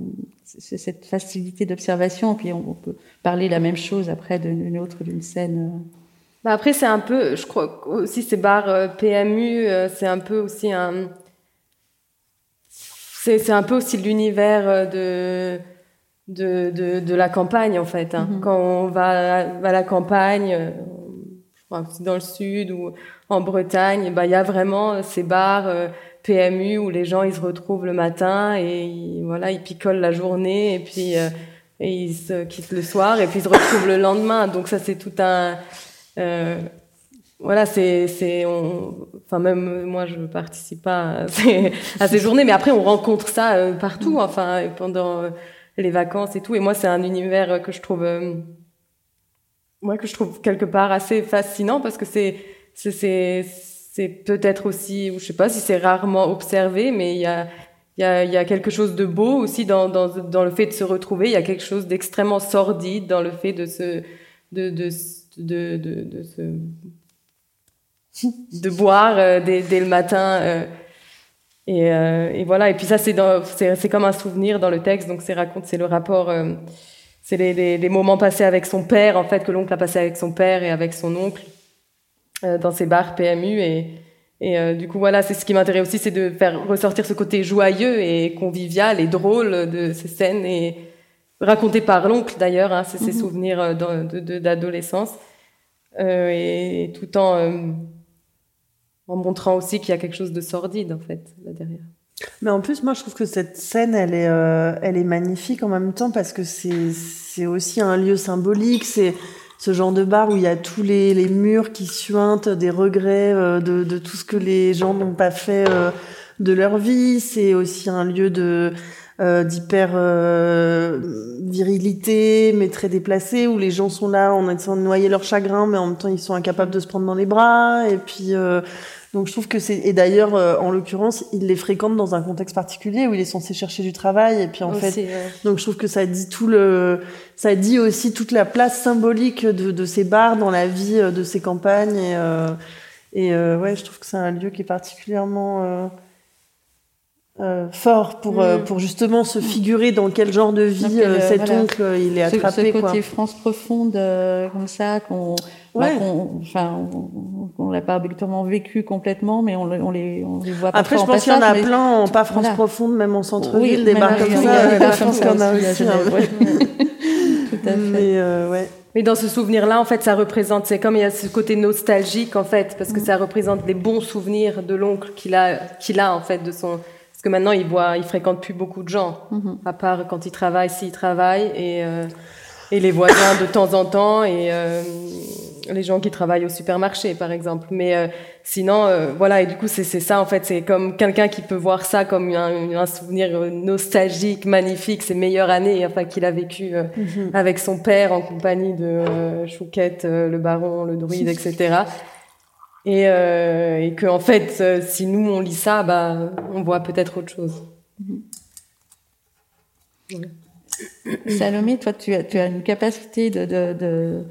cette facilité d'observation. Puis on, peut parler la même chose après d'une autre, d'une scène. Euh. Bah après, c'est un peu, je crois aussi ces bars euh, PMU, euh, c'est un peu aussi un. C'est un peu aussi l'univers de, de, de, de, la campagne, en fait. Hein. Mm-hmm. Quand on va à la campagne, dans le sud ou en Bretagne, bah, il y a vraiment ces bars PMU où les gens ils se retrouvent le matin et ils, voilà ils picolent la journée et puis euh, et ils se quittent le soir et puis ils se retrouvent le lendemain. Donc ça c'est tout un euh, voilà c'est c'est enfin même moi je participe pas à <laughs> ces, à ces journées mais après on rencontre ça euh, partout enfin pendant les vacances et tout. Et moi c'est un univers que je trouve moi que je trouve quelque part assez fascinant parce que c'est c'est c'est peut-être aussi, ou je sais pas si c'est rarement observé, mais il y a, quelque chose de beau aussi dans, dans, dans le fait de se retrouver. Il y a quelque chose d'extrêmement sordide dans le fait de se, de, de, de, de, de se, de boire euh, dès, dès, le matin. Euh, et, euh, et, voilà. Et puis ça, c'est c'est comme un souvenir dans le texte. Donc c'est raconte, c'est le rapport, euh, c'est les, les, les, moments passés avec son père, en fait, que l'oncle a passé avec son père et avec son oncle. Euh, dans ces bars PMU et, et euh, du coup voilà c'est ce qui m'intéresse aussi c'est de faire ressortir ce côté joyeux et convivial et drôle de ces scènes et raconté par l'oncle d'ailleurs hein, c'est ses mhm. souvenirs euh, d'adolescence euh, et, tout en en montrant aussi qu'il y a quelque chose de sordide en fait là derrière. Mais en plus, moi, je trouve que cette scène, elle est, elle est magnifique en même temps parce que c'est, c'est aussi un lieu symbolique. C'est, ce genre de bar où il y a tous les, les murs qui suintent des regrets euh, de, de, tout ce que les gens n'ont pas fait euh, de leur vie. C'est aussi un lieu de euh, d'hyper virilité, mais très déplacé, où les gens sont là en train de noyer leur chagrin, mais en même temps ils sont incapables de se prendre dans les bras. Et puis donc je trouve que c'est et d'ailleurs euh, en l'occurrence il les fréquente dans un contexte particulier où il est censé chercher du travail et puis en fait donc je trouve que ça dit tout le ça dit aussi toute la place symbolique de, de ces bars dans la vie euh, de ces campagnes et euh, et euh, ouais je trouve que c'est un lieu qui est particulièrement euh, fort pour mm. pour justement se figurer dans quel genre de vie cet oncle il est attrapé ce, ce côté France profonde comme ça qu'on bah, enfin, on l'a pas habituellement vécu complètement, mais on, on, les, on les voit pas Après, je pense qu'il y en a plein en pas France profonde, même en centre-ville, des bars comme ça. Je pense qu'il y en a aussi. <laughs> Tout à fait. Mais, euh, ouais. Mais dans ce souvenir-là, en fait, ça représente, c'est comme il y a ce côté nostalgique, en fait, parce que mm. ça représente les bons souvenirs de l'oncle qu'il a, qu'il a, en fait, de son, que maintenant, il voit, il fréquente plus beaucoup de gens, mm-hmm. à part quand il travaille, s'il travaille, et, euh, et les voisins de temps en temps, et, euh, les gens qui travaillent au supermarché, par exemple. Mais euh, sinon, voilà, et du coup, c'est ça, en fait, c'est comme quelqu'un qui peut voir ça comme un, un souvenir nostalgique, magnifique, ses meilleures années, enfin, qu'il a vécu mhm. avec son père en compagnie de Chouquette, le baron, le druide, <laughs> etc. Et, et que, en fait, si nous, on lit ça, bah, on voit peut-être autre chose. Mhm. Salomé, toi, tu as, tu as une capacité de, de, de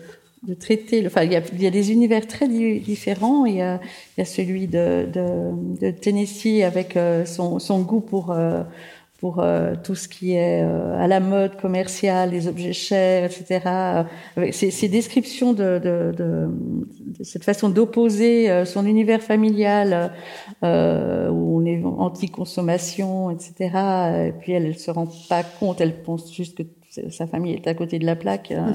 de traiter. Enfin, il y, a, il y a des univers très différents. Il y a, il y a celui de, de, de Tennessee avec euh, son, son goût pour euh, pour euh, tout ce qui est à la mode commerciale, les objets chers, etc. Avec ces, ces descriptions de, de, de, de, cette façon d'opposer son univers familial euh, où on est anti-consommation, etc. Et puis elle, elle se rend pas compte, elle pense juste que sa famille est à côté de la plaque. Hein.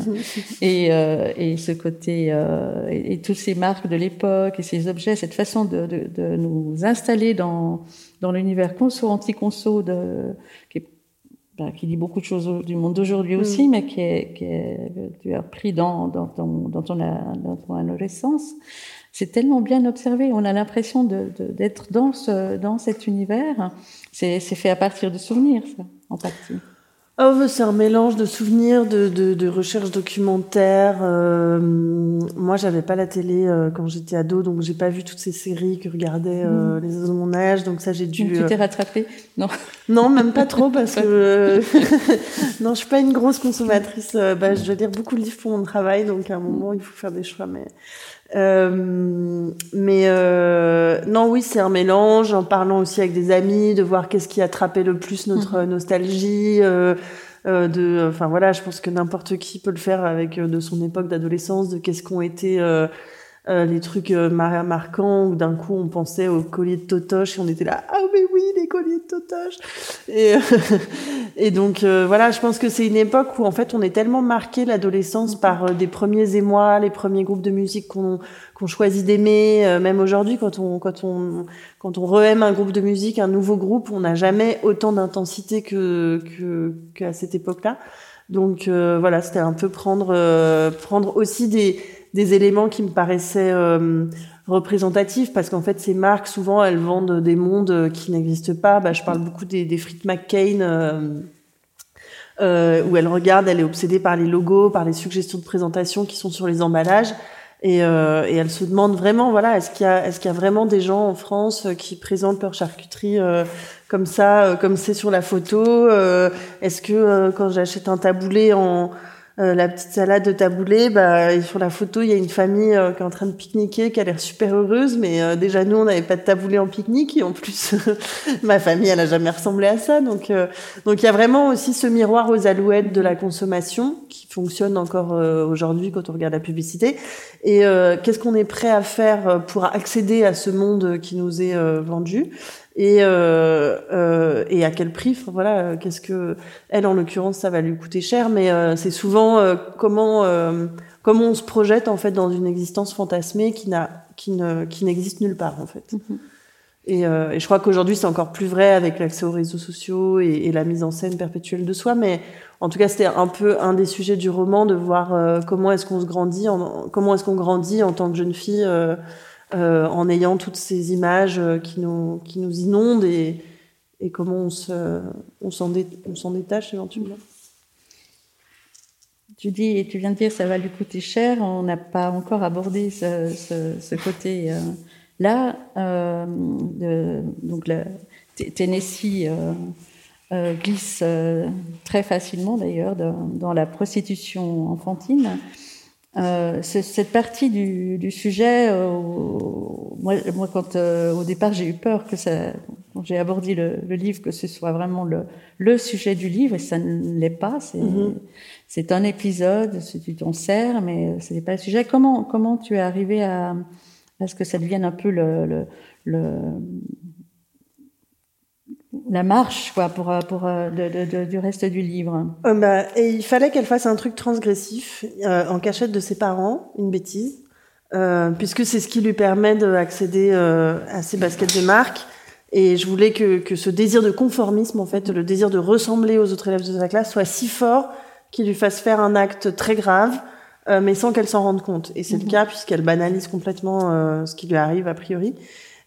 et, euh, et ce côté, euh, et, et toutes ces marques de l'époque et ces objets, cette façon de, de, de nous installer dans, dans l'univers conso, anti-conso, de, qui, est, ben, qui dit beaucoup de choses du monde d'aujourd'hui Mm. aussi, mais qui est, qui est, que tu as pris dans, dans, ton, dans, ton, dans ton adolescence. C'est tellement bien observé. On a l'impression d'être dans, ce, dans cet univers. C'est fait à partir de souvenirs, ça, en partie. Oh, c'est un mélange de souvenirs, de, de, de recherches documentaires. Euh, moi, j'avais pas la télé euh, quand j'étais ado, donc j'ai pas vu toutes ces séries que regardaient euh, les ados de mon âge. Donc ça, j'ai dû. Donc, tu t'es rattrapée? Non. <laughs> Non, même pas trop parce que <laughs> non, je suis pas une grosse consommatrice. Euh, bah, je dois lire beaucoup de livres pour mon travail, donc à un moment, il faut faire des choix. Mais euh, mais euh, non, oui, c'est un mélange. En parlant aussi avec des amis, de voir qu'est-ce qui a attrapé le plus notre nostalgie. Euh, euh, de, enfin voilà, je pense que n'importe qui peut le faire avec euh, de son époque d'adolescence, de qu'est-ce qu'ont été euh, euh, les trucs euh, mar- marquants où d'un coup on pensait aux colliers de Totoche et on était là, ah mais oui, les colliers de Totoche. Et, <laughs> et donc euh, voilà, je pense que c'est une époque où en fait on est tellement marqué l'adolescence par euh, des premiers émois, les premiers groupes de musique qu'on qu'on choisit d'aimer, euh, même aujourd'hui quand on quand on quand on re-aime un groupe de musique, un nouveau groupe, on n'a jamais autant d'intensité que qu'à cette époque-là. Donc euh, voilà, c'était un peu prendre euh, prendre aussi des des éléments qui me paraissaient euh, représentatifs parce qu'en fait ces marques souvent elles vendent des mondes qui n'existent pas. Bah, je parle beaucoup des, des frites McCain. Euh, euh, où elle regarde, elle est obsédée par les logos, par les suggestions de présentation qui sont sur les emballages. Et, euh, et elle se demande vraiment, voilà, est-ce qu'il y a, est-ce qu'il y a vraiment des gens en France euh, qui présentent leur charcuterie euh, comme ça, euh, comme c'est sur la photo euh, Est-ce que euh, quand j'achète un taboulé en euh, la petite salade de taboulé, bah, sur la photo, il y a une famille euh, qui est en train de pique-niquer, qui a l'air super heureuse, mais euh, déjà nous, on n'avait pas de taboulé en pique-nique, et en plus, <laughs> ma famille, elle a jamais ressemblé à ça. Donc, euh, donc il y a vraiment aussi ce miroir aux alouettes de la consommation qui fonctionne encore aujourd'hui quand on regarde la publicité. Et qu'est-ce qu'on est prêt à faire pour accéder à ce monde qui nous est vendu? Et euh, euh, et à quel prix enfin, voilà euh, qu'est-ce que elle en l'occurrence ça va lui coûter cher mais euh, c'est souvent euh, comment euh, comment on se projette en fait dans une existence fantasmée qui n'a qui ne qui n'existe nulle part en fait. Et, euh, et je crois qu'aujourd'hui c'est encore plus vrai avec l'accès aux réseaux sociaux et, et la mise en scène perpétuelle de soi mais en tout cas c'était un peu un des sujets du roman de voir euh, comment est-ce qu'on se grandit en, comment est-ce qu'on grandit en tant que jeune fille euh, euh, en ayant toutes ces images euh, qui nous, qui nous inondent et, et comment on se, on s'en, détache éventuellement. Tu dis, tu viens de dire, ça va lui coûter cher. On n'a pas encore abordé ce, côté euh, là. Euh, donc, le Tennessee euh, glisse très facilement d'ailleurs dans, la prostitution enfantine. Euh, cette partie du, du sujet, euh, moi, moi, quand euh, au départ j'ai eu peur que ça, quand j'ai abordé le, le, livre, que ce soit vraiment le, le sujet du livre, et ça ne l'est pas. C'est mm -hmm. un épisode, tu t'en sers, mais ce n'est pas le sujet. Comment, comment tu es arrivé à, à ce que ça devienne un peu le, le, le la marche quoi pour pour de, de, de, du reste du livre. Euh, bah, et il fallait qu'elle fasse un truc transgressif euh, en cachette de ses parents, une bêtise, euh, puisque c'est ce qui lui permet d'accéder à ses baskets de marque. Et je voulais que, que ce désir de conformisme, en fait, le désir de ressembler aux autres élèves de sa classe, soit si fort qu'il lui fasse faire un acte très grave, mais sans qu'elle s'en rende compte. Et c'est le cas puisqu'elle banalise complètement ce qui lui arrive a priori.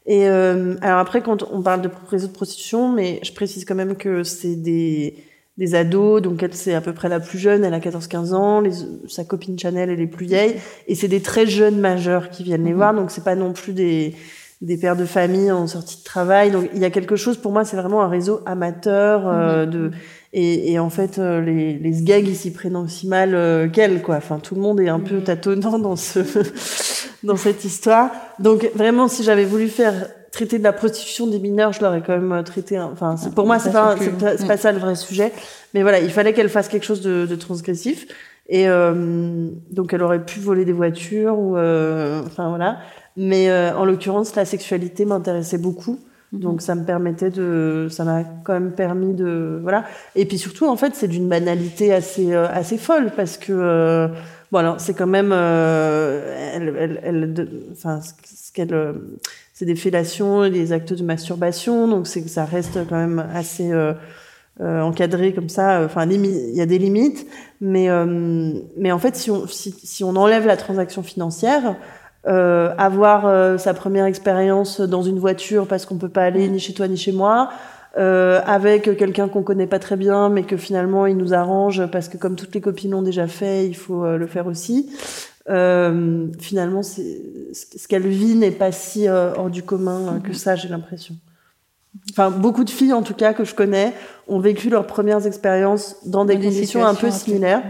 Et euh, alors après, quand on parle de réseau de prostitution, mais je précise quand même que c'est des, des ados, donc elle c'est à peu près la plus jeune, elle a 14-15 ans, les, sa copine Chanel elle est plus vieille, et c'est des très jeunes majeurs qui viennent les voir, donc c'est pas non plus des, des pères de famille en sortie de travail, donc il y a quelque chose, pour moi c'est vraiment un réseau amateur euh, de Et, et en fait, euh, les, les sgags, ils s'y prennent aussi mal euh, qu'elle, quoi. Enfin, tout le monde est un peu Mhm. tâtonnant dans ce, <laughs> dans cette histoire. Donc, vraiment, si j'avais voulu faire traiter de la prostitution des mineurs, je l'aurais quand même euh, traité. Enfin, c'est- pour moi, c'est pas, pas, pas ça le vrai sujet. Mais voilà, il fallait qu'elle fasse quelque chose de, de transgressif. Et euh, donc, elle aurait pu voler des voitures ou, euh, enfin voilà. Mais euh, en l'occurrence, la sexualité m'intéressait beaucoup. Donc ça me permettait de, ça m'a quand même permis de, voilà. Et puis surtout, en fait, c'est d'une banalité assez, euh, assez folle parce que, euh, bon alors c'est quand même, euh, elle, elle, elle enfin ce qu'elle, euh, c'est des fellations des actes de masturbation, donc c'est que ça reste quand même assez euh, euh, encadré comme ça. Enfin, il y a des limites, mais mais en fait, si on si, si on enlève la transaction financière, euh, avoir euh, sa première expérience dans une voiture parce qu'on peut pas aller ni chez toi ni chez moi, euh, avec quelqu'un qu'on connaît pas très bien, mais que finalement il nous arrange parce que comme toutes les copines l'ont déjà fait, il faut euh, le faire aussi. Euh, finalement, ce qu'elle vit n'est pas si euh, hors du commun que ça, j'ai l'impression. Enfin, beaucoup de filles, en tout cas, que je connais, ont vécu leurs premières expériences dans des Dans des conditions un peu situations un peu- similaires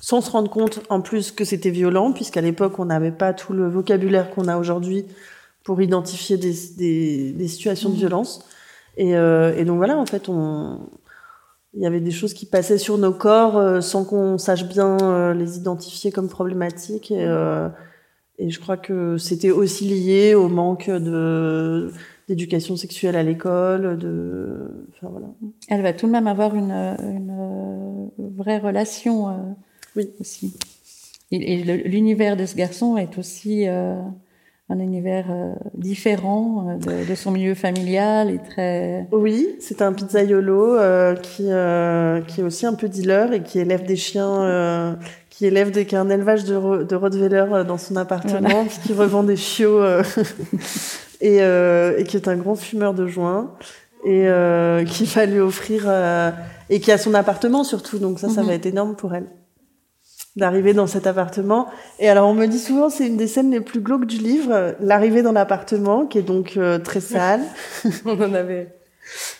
sans se rendre compte en plus que c'était violent, puisqu'à l'époque, on n'avait pas tout le vocabulaire qu'on a aujourd'hui pour identifier des, des, des situations de violence. Et, euh, et donc voilà, en fait, on... il y avait des choses qui passaient sur nos corps euh, sans qu'on sache bien euh, les identifier comme problématiques. Et, euh, et je crois que c'était aussi lié au manque de d'éducation sexuelle à l'école, de... Enfin voilà. Elle va tout de même avoir une, une vraie relation euh, Oui. aussi. Et, l'univers de ce garçon est aussi euh, un univers euh, différent euh, de, de son milieu familial et très. Oui, c'est un pizzaiolo euh, qui, euh, qui est aussi un peu dealer et qui élève des chiens, euh, qui élève des, qui a un élevage de, de Rottweiler dans son appartement, qui revend des chiots euh, <laughs> et, euh, et qui est un grand fumeur de joints et euh, qui va lui offrir euh, et qui a son appartement surtout, donc ça, ça Mhm. va être énorme pour elle d'arriver dans cet appartement. Et alors, on me dit souvent, c'est une des scènes les plus glauques du livre, euh, l'arrivée dans l'appartement, qui est donc euh, très sale. <laughs> On en avait.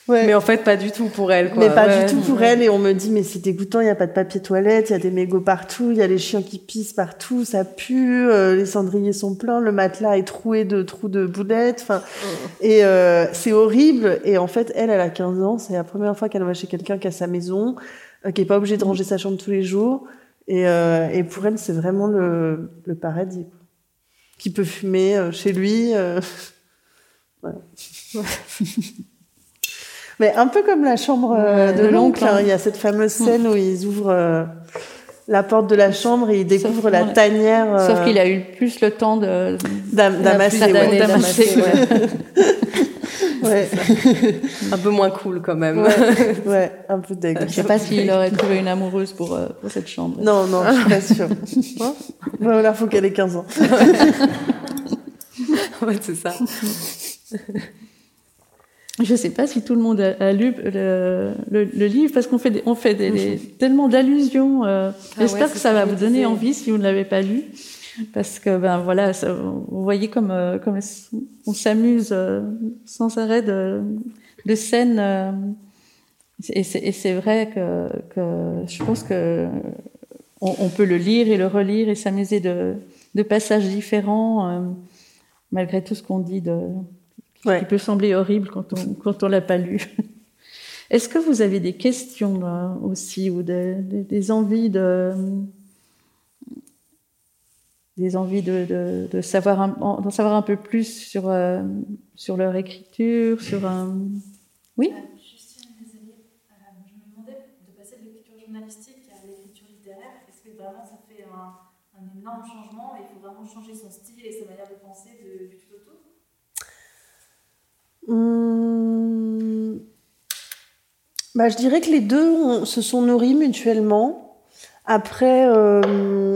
Ouais. Mais en fait, pas du tout pour elle. Quoi. Mais pas Ouais. du tout pour elle. Et on me dit, mais c'est dégoûtant, il n'y a pas de papier toilette, il y a des mégots partout, il y a les chiens qui pissent partout, ça pue, euh, les cendriers sont pleins, le matelas est troué de trous de boulettes. Enfin, et euh, c'est horrible. Et en fait, elle, elle a 15 ans, c'est la première fois qu'elle va chez quelqu'un qui a sa maison, euh, qui est pas obligé de ranger sa chambre tous les jours. Et, euh, et pour elle, c'est vraiment le, le paradis. quoi. Qui peut fumer euh, chez lui. euh, <laughs> voilà. <laughs> Mais un peu comme la chambre euh, Ouais, de l'oncle, hein. hein. il y a cette fameuse scène où ils ouvrent la porte de la chambre et ils découvrent Sauf la tanière Sauf qu'il a eu plus le temps de. d'am- d'amasser. ouais. <laughs> <laughs> ouais. <laughs> Un peu moins cool quand même. ouais, <laughs> ouais, un peu deg. Je sais pas s'il aurait trouvé une amoureuse pour, euh, pour cette chambre. Non, non, je suis pas sûre. voilà, faut qu'elle ait 15 ans. Ouais, c'est ça. Je sais pas si tout le monde a, a lu le, le, le livre parce qu'on fait, des, on fait des, des- tellement d'allusions. euh, Ah J'espère que ça va vous donner disais. envie si vous ne l'avez pas lu. Parce que, ben voilà, ça- vous voyez comme, euh, comme on s'amuse euh, sans arrêt de, de scènes. euh, et c'est vrai que, que je pense que on, on peut le lire et le relire et s'amuser de, de passages différents, malgré tout ce qu'on dit de, Ouais. qui peut sembler horrible quand on quand on l'a pas lu. Est-ce que vous avez des questions là, aussi ou des, des- des envies de des envies de, de, de savoir un, en- d'en savoir un peu plus sur euh, sur leur écriture, sur un oui? Justine Mézelier, euh, je me demandais de passer de l'écriture journalistique à l'écriture littéraire. Est-ce que vraiment ça fait un, un énorme changement et il faut vraiment changer son style et sa manière de penser de, du tout au tout Hum, Bah, je dirais que les deux ont- se sont nourris mutuellement. Après, euh,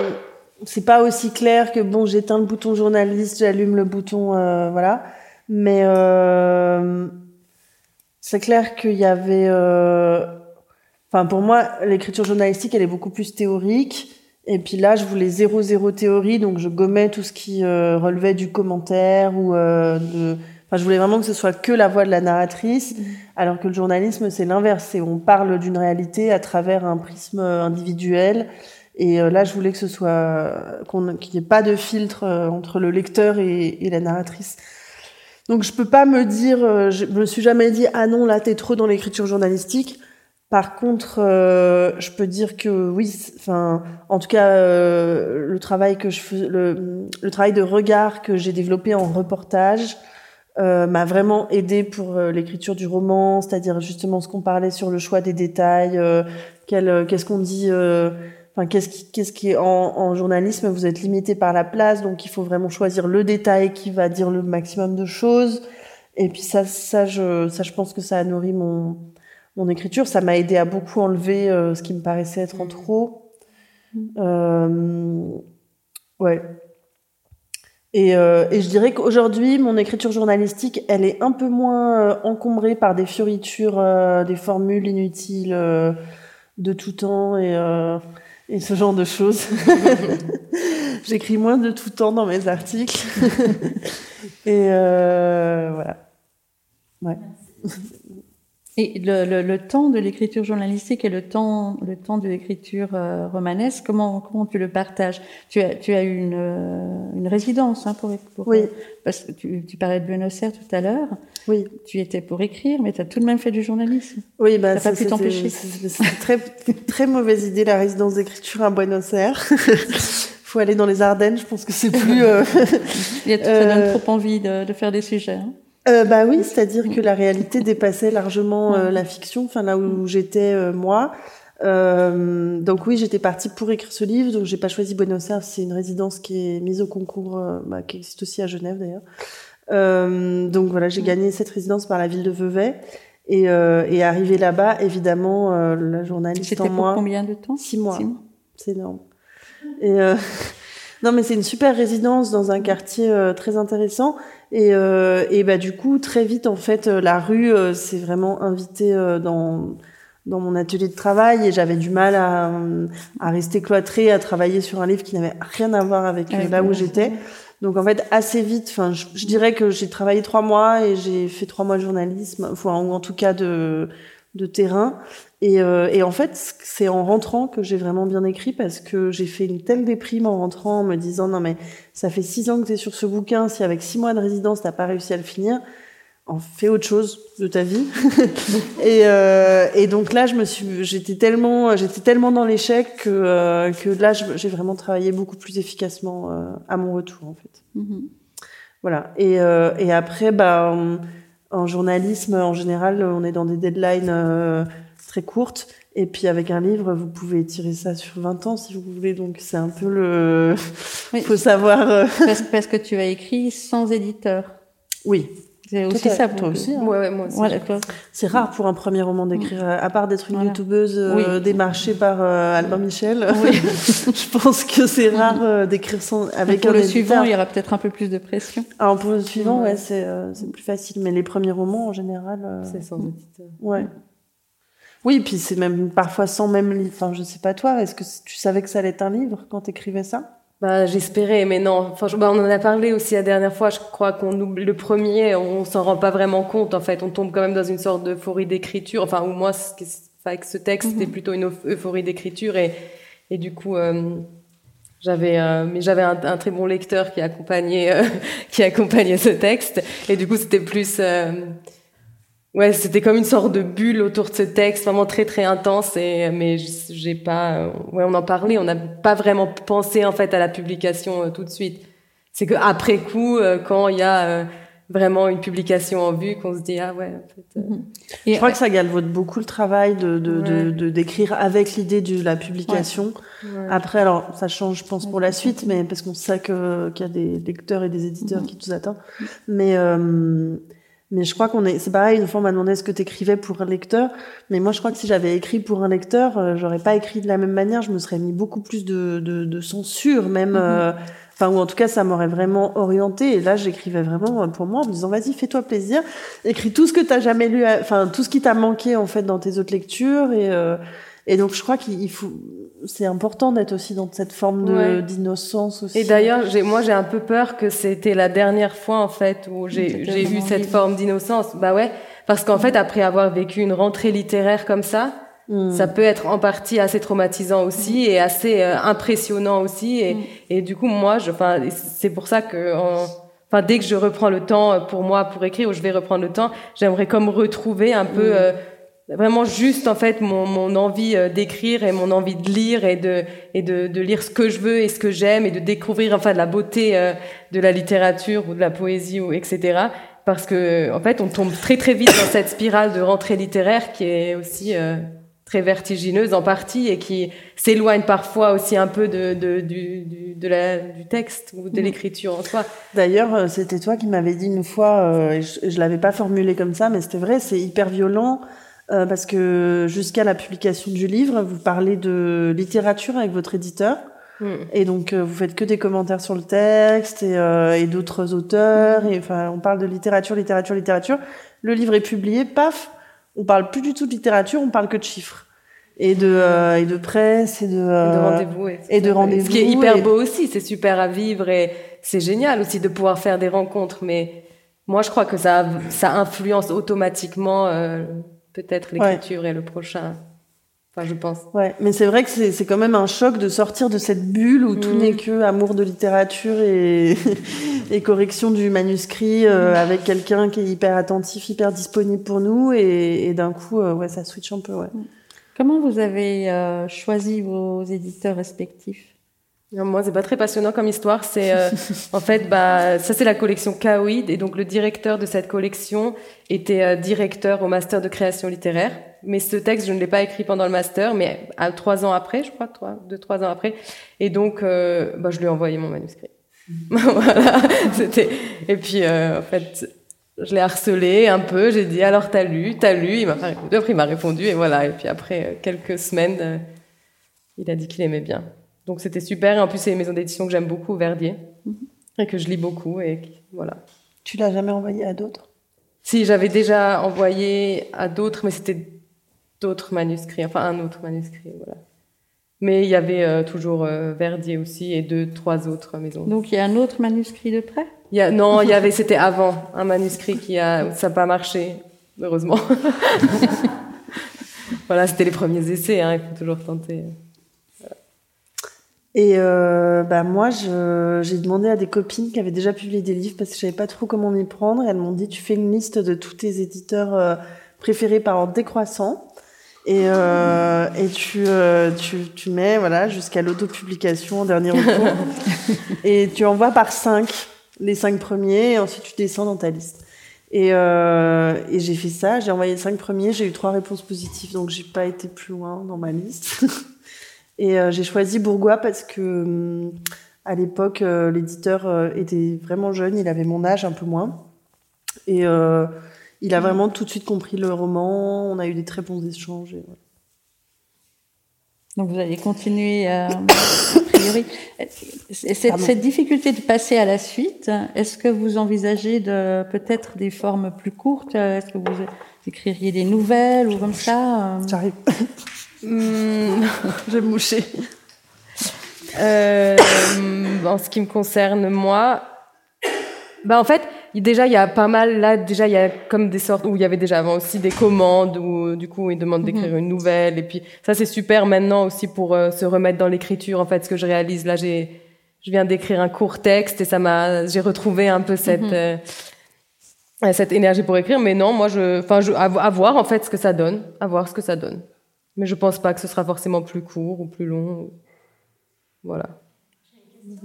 c'est pas aussi clair que bon, j'éteins le bouton journaliste, j'allume le bouton, euh, voilà. Mais euh, c'est clair qu'il y avait. euh, Enfin, pour moi, l'écriture journalistique, elle est beaucoup plus théorique. Et puis là, je voulais zéro zéro théorie, donc je gommais tout ce qui euh, relevait du commentaire ou euh, de Enfin, je voulais vraiment que ce soit que la voix de la narratrice, alors que le journalisme, c'est l'inverse. C'est on parle d'une réalité à travers un prisme individuel. Et euh, là, je voulais que ce soit qu'il n'y ait pas de filtre euh, entre le lecteur et, et, la narratrice. Donc, je peux pas me dire, euh, je me suis jamais dit ah non là t'es trop dans l'écriture journalistique. Par contre, euh, je peux dire que oui, enfin, en tout cas, euh, le travail que je fais, le, le travail de regard que j'ai développé en reportage euh, m'a vraiment aidé pour l'écriture du roman, c'est-à-dire justement ce qu'on parlait sur le choix des détails, qu'est-ce qu'on dit, enfin qu'est-ce qui, qu'est-ce qui est en, en, journalisme, vous êtes limité par la place, donc il faut vraiment choisir le détail qui va dire le maximum de choses. Et puis ça, ça, je, ça, je pense que ça a nourri mon mon écriture. Ça m'a aidé à beaucoup enlever euh, ce qui me paraissait être en trop. Euh, ouais. Et, euh, et, je dirais qu'aujourd'hui, mon écriture journalistique, elle est un peu moins euh, encombrée par des fioritures, des formules inutiles de tout temps et, et ce genre de choses. <laughs> J'écris moins de tout temps dans mes articles. <laughs> et voilà. Ouais. Et le, le, le, temps de l'écriture journalistique et le temps, le temps de l'écriture euh, romanesque, comment, comment tu le partages? Tu as, tu as eu une, euh, une résidence hein, pour, pour oui. parce que tu, tu parlais de Buenos Aires tout à l'heure. Oui. Tu étais pour écrire, mais tu as tout de même fait du journalisme. Oui, bah, ça pas pu t'empêcher. C'est très très mauvaise idée la résidence d'écriture à Buenos Aires. <laughs> faut aller dans les Ardennes, je pense que c'est plus. Euh... Il y a, ça donne <laughs> trop envie de, de faire des sujets. Hein. Euh, bah oui, c'est-à-dire que la réalité dépassait largement euh, la fiction, enfin là où j'étais euh, moi. Euh, donc oui, j'étais partie pour écrire ce livre, donc j'ai pas choisi Buenos Aires, c'est une résidence qui est mise au concours, bah, qui existe aussi à Genève d'ailleurs. donc voilà, j'ai gagné cette résidence par la ville de Vevey. Et, et arrivé là-bas, évidemment, la journaliste en moi. combien de temps? Six mois. mois. C'est énorme. Et <laughs> non, mais c'est une super résidence dans un quartier très intéressant. Et, euh, et bah, du coup, très vite, en fait, euh, la rue euh, s'est vraiment invitée euh, dans, dans mon atelier de travail et j'avais du mal à, à rester cloîtrée, à travailler sur un livre qui n'avait rien à voir avec, là où j'étais. Donc en fait, assez vite, enfin, je, je, dirais que j'ai travaillé trois mois et j'ai fait trois mois de journalisme, enfin, ou en tout cas de, de terrain. Et, euh, et en fait, c'est en rentrant que j'ai vraiment bien écrit parce que j'ai fait une telle déprime en rentrant en me disant non mais ça fait six ans que tu es sur ce bouquin, si avec six mois de résidence t'as pas réussi à le finir, en fais autre chose de ta vie. <laughs> et, euh, et donc là, je me suis, j'étais tellement, j'étais tellement dans l'échec que euh, que là, j'ai vraiment travaillé beaucoup plus efficacement euh, à mon retour en fait. Mm -hmm. Voilà. Et, euh, et après, bah en, en journalisme, en général, on est dans des deadlines euh, très courte. Et puis avec un livre, vous pouvez tirer ça sur 20 ans si vous voulez. Donc c'est un peu le... Il <laughs> oui. faut savoir... Euh... Parce, parce, que tu as écrit sans éditeur. Oui. C'est aussi ça pour toi aussi. Hein. Ouais, ouais, moi aussi. Ouais, c'est rare pour un premier roman d'écrire, mmh. à part d'être une voilà. youtubeuse euh, oui. démarchée par euh, Albin Michel. Oui. <laughs> je pense que c'est rare euh, d'écrire sans avec pour un le éditeur. suivant, il y aura peut-être un peu plus de pression. Alors pour le suivant, ouais, c'est c'est plus facile, mais les premiers romans en général. c'est sans éditeur. Ouais. Oui, puis c'est même parfois sans même livre. Enfin, je sais pas toi, est-ce que tu savais que ça allait être un livre quand tu écrivais ça? Bah, j'espérais, mais non. Enfin, je, bah, on en a parlé aussi la dernière fois. Je crois qu'on oublie le premier, on s'en rend pas vraiment compte. En fait, on tombe quand même dans une sorte d'euphorie d'écriture. Enfin, ou moi, avec ce texte, c'était -hmm. plutôt une euphorie d'écriture et, et du coup, euh, j'avais, euh, mais j'avais un, un, très bon lecteur qui accompagnait, euh, <laughs> qui accompagnait ce texte. Et du coup, c'était plus Ouais, c'était comme une sorte de bulle autour de ce texte, vraiment très très intense. Et mais j'ai pas, ouais, on en parlait, on n'a pas vraiment pensé en fait à la publication euh, tout de suite. C'est que après coup, euh, quand il y a euh, vraiment une publication en vue, qu'on se dit ah ouais. En fait. Et je crois que ça galvaude beaucoup le travail de de ouais. de d'écrire avec l'idée de la publication. Ouais. Ouais. Après, alors ça change, je pense, pour la suite, mais parce qu'on sait que qu'il y a des lecteurs et des éditeurs mm -hmm. qui nous attendent. Mais euh, mais je crois qu'on est, c'est pareil, une fois on m'a demandé ce que t'écrivais pour un lecteur. Mais moi, je crois que si j'avais écrit pour un lecteur, euh, j'aurais pas écrit de la même manière. Je me serais mis beaucoup plus de, de, de censure, même, mm -hmm. euh, enfin, ou en tout cas, ça m'aurait vraiment orienté. Et là, j'écrivais vraiment euh, pour moi en me disant, vas-y, fais-toi plaisir. Écris tout ce que t'as jamais lu, enfin, tout ce qui t'a manqué, en fait, dans tes autres lectures et, euh, Et donc, je crois qu'il faut, c'est important d'être aussi dans cette forme de, Ouais. d'innocence aussi. Et d'ailleurs, j'ai, moi, j'ai un peu peur que c'était la dernière fois, en fait, où j'ai, j'ai eu cette forme d'innocence. Bah ouais. Parce qu'en fait, après avoir vécu une rentrée littéraire comme ça, Mm. ça peut être en partie assez traumatisant aussi et assez euh, impressionnant aussi. Et, Mm. et du coup, moi, je, enfin, c'est pour ça que, en- enfin, dès que je reprends le temps euh, pour moi pour écrire, ou je vais reprendre le temps, j'aimerais comme retrouver un peu. Euh, Vraiment juste en fait mon, mon envie euh, d'écrire et mon envie de lire et de et de, de lire ce que je veux et ce que j'aime et de découvrir enfin de la beauté euh, de la littérature ou de la poésie ou etc parce que en fait on tombe très très vite dans cette spirale de rentrée littéraire qui est aussi euh, très vertigineuse en partie et qui s'éloigne parfois aussi un peu de de du, du de la du texte ou de Mhm. l'écriture en soi D'ailleurs, euh, c'était toi qui m'avais dit une fois, euh, je, je l'avais pas formulé comme ça, mais c'était vrai, c'est hyper violent euh, parce que jusqu'à la publication du livre, vous parlez de littérature avec votre éditeur. Mm. Et donc, euh, vous faites que des commentaires sur le texte et, euh, et d'autres auteurs. Et enfin, on parle de littérature, littérature, littérature. Le livre est publié, paf, on parle plus du tout de littérature, on parle que de chiffres et de euh, et de presse et de, de euh, rendez-vous et, et de rendez-vous ce qui est hyper et- beau aussi c'est super à vivre et c'est génial aussi de pouvoir faire des rencontres mais moi je crois que ça ça influence automatiquement euh, peut-être l'écriture et le prochain enfin je pense Ouais, mais c'est vrai que c'est quand même un choc de sortir de cette bulle où tout Mm. n'est que amour de littérature et, <laughs> et correction du manuscrit euh, Mm. avec quelqu'un qui est hyper attentif, hyper disponible pour nous et, et d'un coup, euh, ouais, ça switch un peu, ouais. Comment vous avez euh, choisi vos éditeurs respectifs? Non, Moi, c'est pas très passionnant comme histoire. C'est euh, <laughs> en fait, bah, ça c'est la collection Kaoïd, et donc le directeur de cette collection était euh, directeur au master de création littéraire. Mais ce texte, je ne l'ai pas écrit pendant le master, mais à trois ans après, je crois, trois, deux, trois ans après. Et donc, euh, bah, je lui ai envoyé mon manuscrit. <laughs> voilà, c'était. Et puis, euh, en fait, je l'ai harcelé un peu. J'ai dit alors t'as lu, t'as lu. Il m'a pas répondu. Après, il m'a répondu et voilà. Et puis après euh, quelques semaines, il a dit qu'il aimait bien. Donc c'était super. Et en plus, c'est une maison d'édition que j'aime beaucoup, Verdier, et que je lis beaucoup. Et voilà. Tu l'as jamais envoyé à d'autres? Si j'avais déjà envoyé à d'autres, mais c'était d'autres manuscrits, enfin un autre manuscrit, voilà. Mais il y avait euh, toujours euh, Verdier aussi et deux, trois autres maisons. Donc il y a un autre manuscrit de près? Il y a, non, il y avait, c'était avant un manuscrit qui a, ça n'a pas marché, heureusement. <laughs> voilà, c'était les premiers essais, hein, il faut toujours tenter. Et euh, bah moi, j'ai demandé à des copines qui avaient déjà publié des livres parce que je savais pas trop comment m'y prendre. Elles m'ont dit, tu fais une liste de tous tes éditeurs euh, préférés par ordre décroissant. Et, euh, et tu, euh, tu, tu mets voilà, jusqu'à l'autopublication en dernier recours. <laughs> et tu envoies par cinq, les cinq premiers, et ensuite tu descends dans ta liste. Et, euh, et j'ai fait ça, j'ai envoyé les cinq premiers, j'ai eu trois réponses positives, donc j'ai pas été plus loin dans ma liste. <laughs> et euh, j'ai choisi Bourgois parce que hum, à l'époque, euh, l'éditeur euh, était vraiment jeune, il avait mon âge, un peu moins. Et il a vraiment tout de suite compris le roman, on a eu des très bons échanges. Donc vous allez continuer euh, <coughs> a priori. Et Cette, cette difficulté de passer à la suite, est-ce que vous envisagez de peut-être des formes plus courtes? Est-ce que vous écririez des nouvelles ou comme ça euh? J'arrive. Hmm, <laughs> J'ai mouché. Euh, en ce qui me concerne moi, bah en fait, déjà il y a pas mal là. Déjà il y a comme des sortes où il y avait déjà avant aussi des commandes où du coup ils demandent d'écrire une nouvelle et puis ça c'est super maintenant aussi pour euh, se remettre dans l'écriture. En fait, ce que je réalise là, j'ai je viens d'écrire un court texte et ça m'a j'ai retrouvé un peu cette euh, euh, cette énergie pour écrire. Mais non, moi je enfin je à, à voir en fait ce que ça donne, à voir ce que ça donne. Mais je pense pas que ce sera forcément plus court ou plus long. Voilà. Est-ce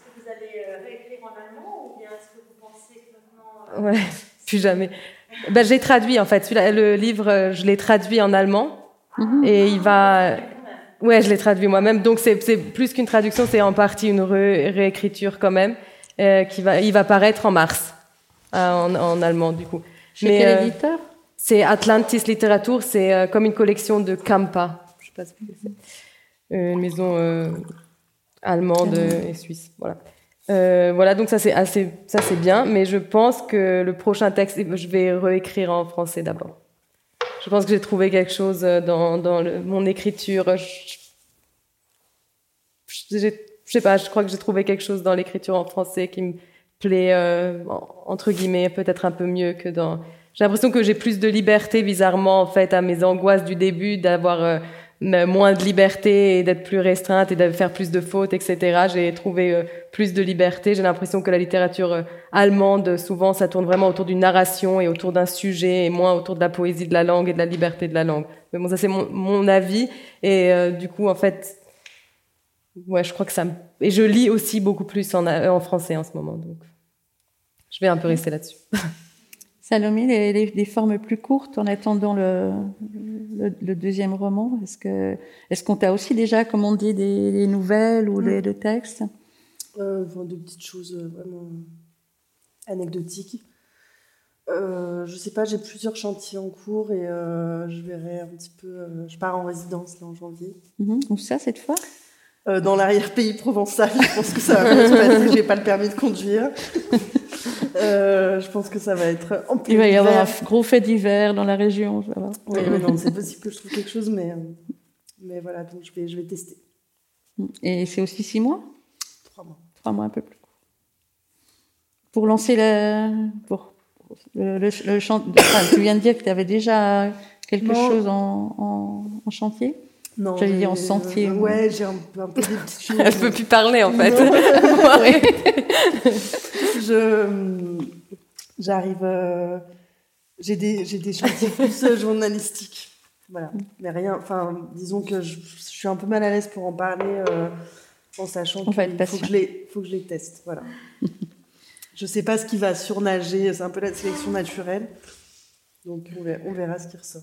que vous allez euh, réécrire en allemand ou bien est-ce que vous pensez que maintenant. euh, Ouais, <laughs> plus jamais. Ben, j'ai traduit en fait. Le livre, je l'ai traduit en allemand et il va. Ouais, je l'ai traduit moi-même. Donc c'est plus qu'une traduction, c'est en partie une ré- réécriture quand même euh, qui va. Il va paraître en mars euh, en, en allemand du coup. Chez Mais, quel euh, éditeur? C'est Atlantis Literatur, c'est comme une collection de Kampa. Je sais pas ce que c'est. Une maison allemande et suisse. Voilà. Euh, voilà, donc ça c'est assez, ça c'est bien, mais je pense que le prochain texte, je vais réécrire en français d'abord. je pense que j'ai trouvé quelque chose dans, dans le, mon écriture. Je, je, je sais pas, je crois que j'ai trouvé quelque chose dans l'écriture en français qui me plaît, euh, entre guillemets, peut-être un peu mieux que dans... J'ai l'impression que j'ai plus de liberté, bizarrement, en fait, à mes angoisses du début, d'avoir euh, moins de liberté et d'être plus restreinte et de faire plus de fautes, etc. J'ai trouvé euh, plus de liberté. J'ai l'impression que la littérature euh, allemande, souvent, ça tourne vraiment autour d'une narration et autour d'un sujet et moins autour de la poésie de la langue et de la liberté de la langue. Mais bon, ça c'est mon, mon, avis. Et du coup, en fait, ouais, je crois que ça. Et je lis aussi beaucoup plus en, en français en ce moment. Donc, je vais un peu rester là-dessus. <laughs> Salomé, les, les, formes plus courtes en attendant le, le, le deuxième roman, est-ce qu'on t'a aussi déjà commandé des, des nouvelles ou des, des textes? Euh, De petites choses euh, vraiment anecdotiques. Euh, je sais pas, j'ai plusieurs chantiers en cours et euh, je verrai un petit peu. Euh, je pars en résidence là en janvier. Mm -hmm. Où ça cette fois? Dans l'arrière-pays provençal. je pense que ça va bien se passer. J'ai pas le permis de conduire. <laughs> Euh, je pense que ça va être en Il va y avoir un gros fait d'hiver dans la région. Ça va. Oui, mais non, c'est possible que je trouve quelque chose, mais, mais voilà, donc je vais, je vais tester. Et c'est aussi six mois? Trois mois. Trois mois, un peu plus. Pour lancer le. Pour le, le, le chant. Enfin, tu viens de dire que tu avais déjà quelque non. chose en, en, en chantier? Non, J'allais dire en sentier. Euh, ouais, j'ai un, un, peu des <laughs> petites choses. Elle ne peut plus parler en fait. <laughs> <laughs> je j'arrive euh, j'ai des j'ai des chantiers plus euh, journalistiques. Voilà. Mais rien enfin disons que je, je, suis un peu mal à l'aise pour en parler euh, en sachant qu'il faut que je les faut que je les teste. Voilà. Je sais pas ce qui va surnager c'est un peu la sélection naturelle. Donc on verra, on verra ce qui ressort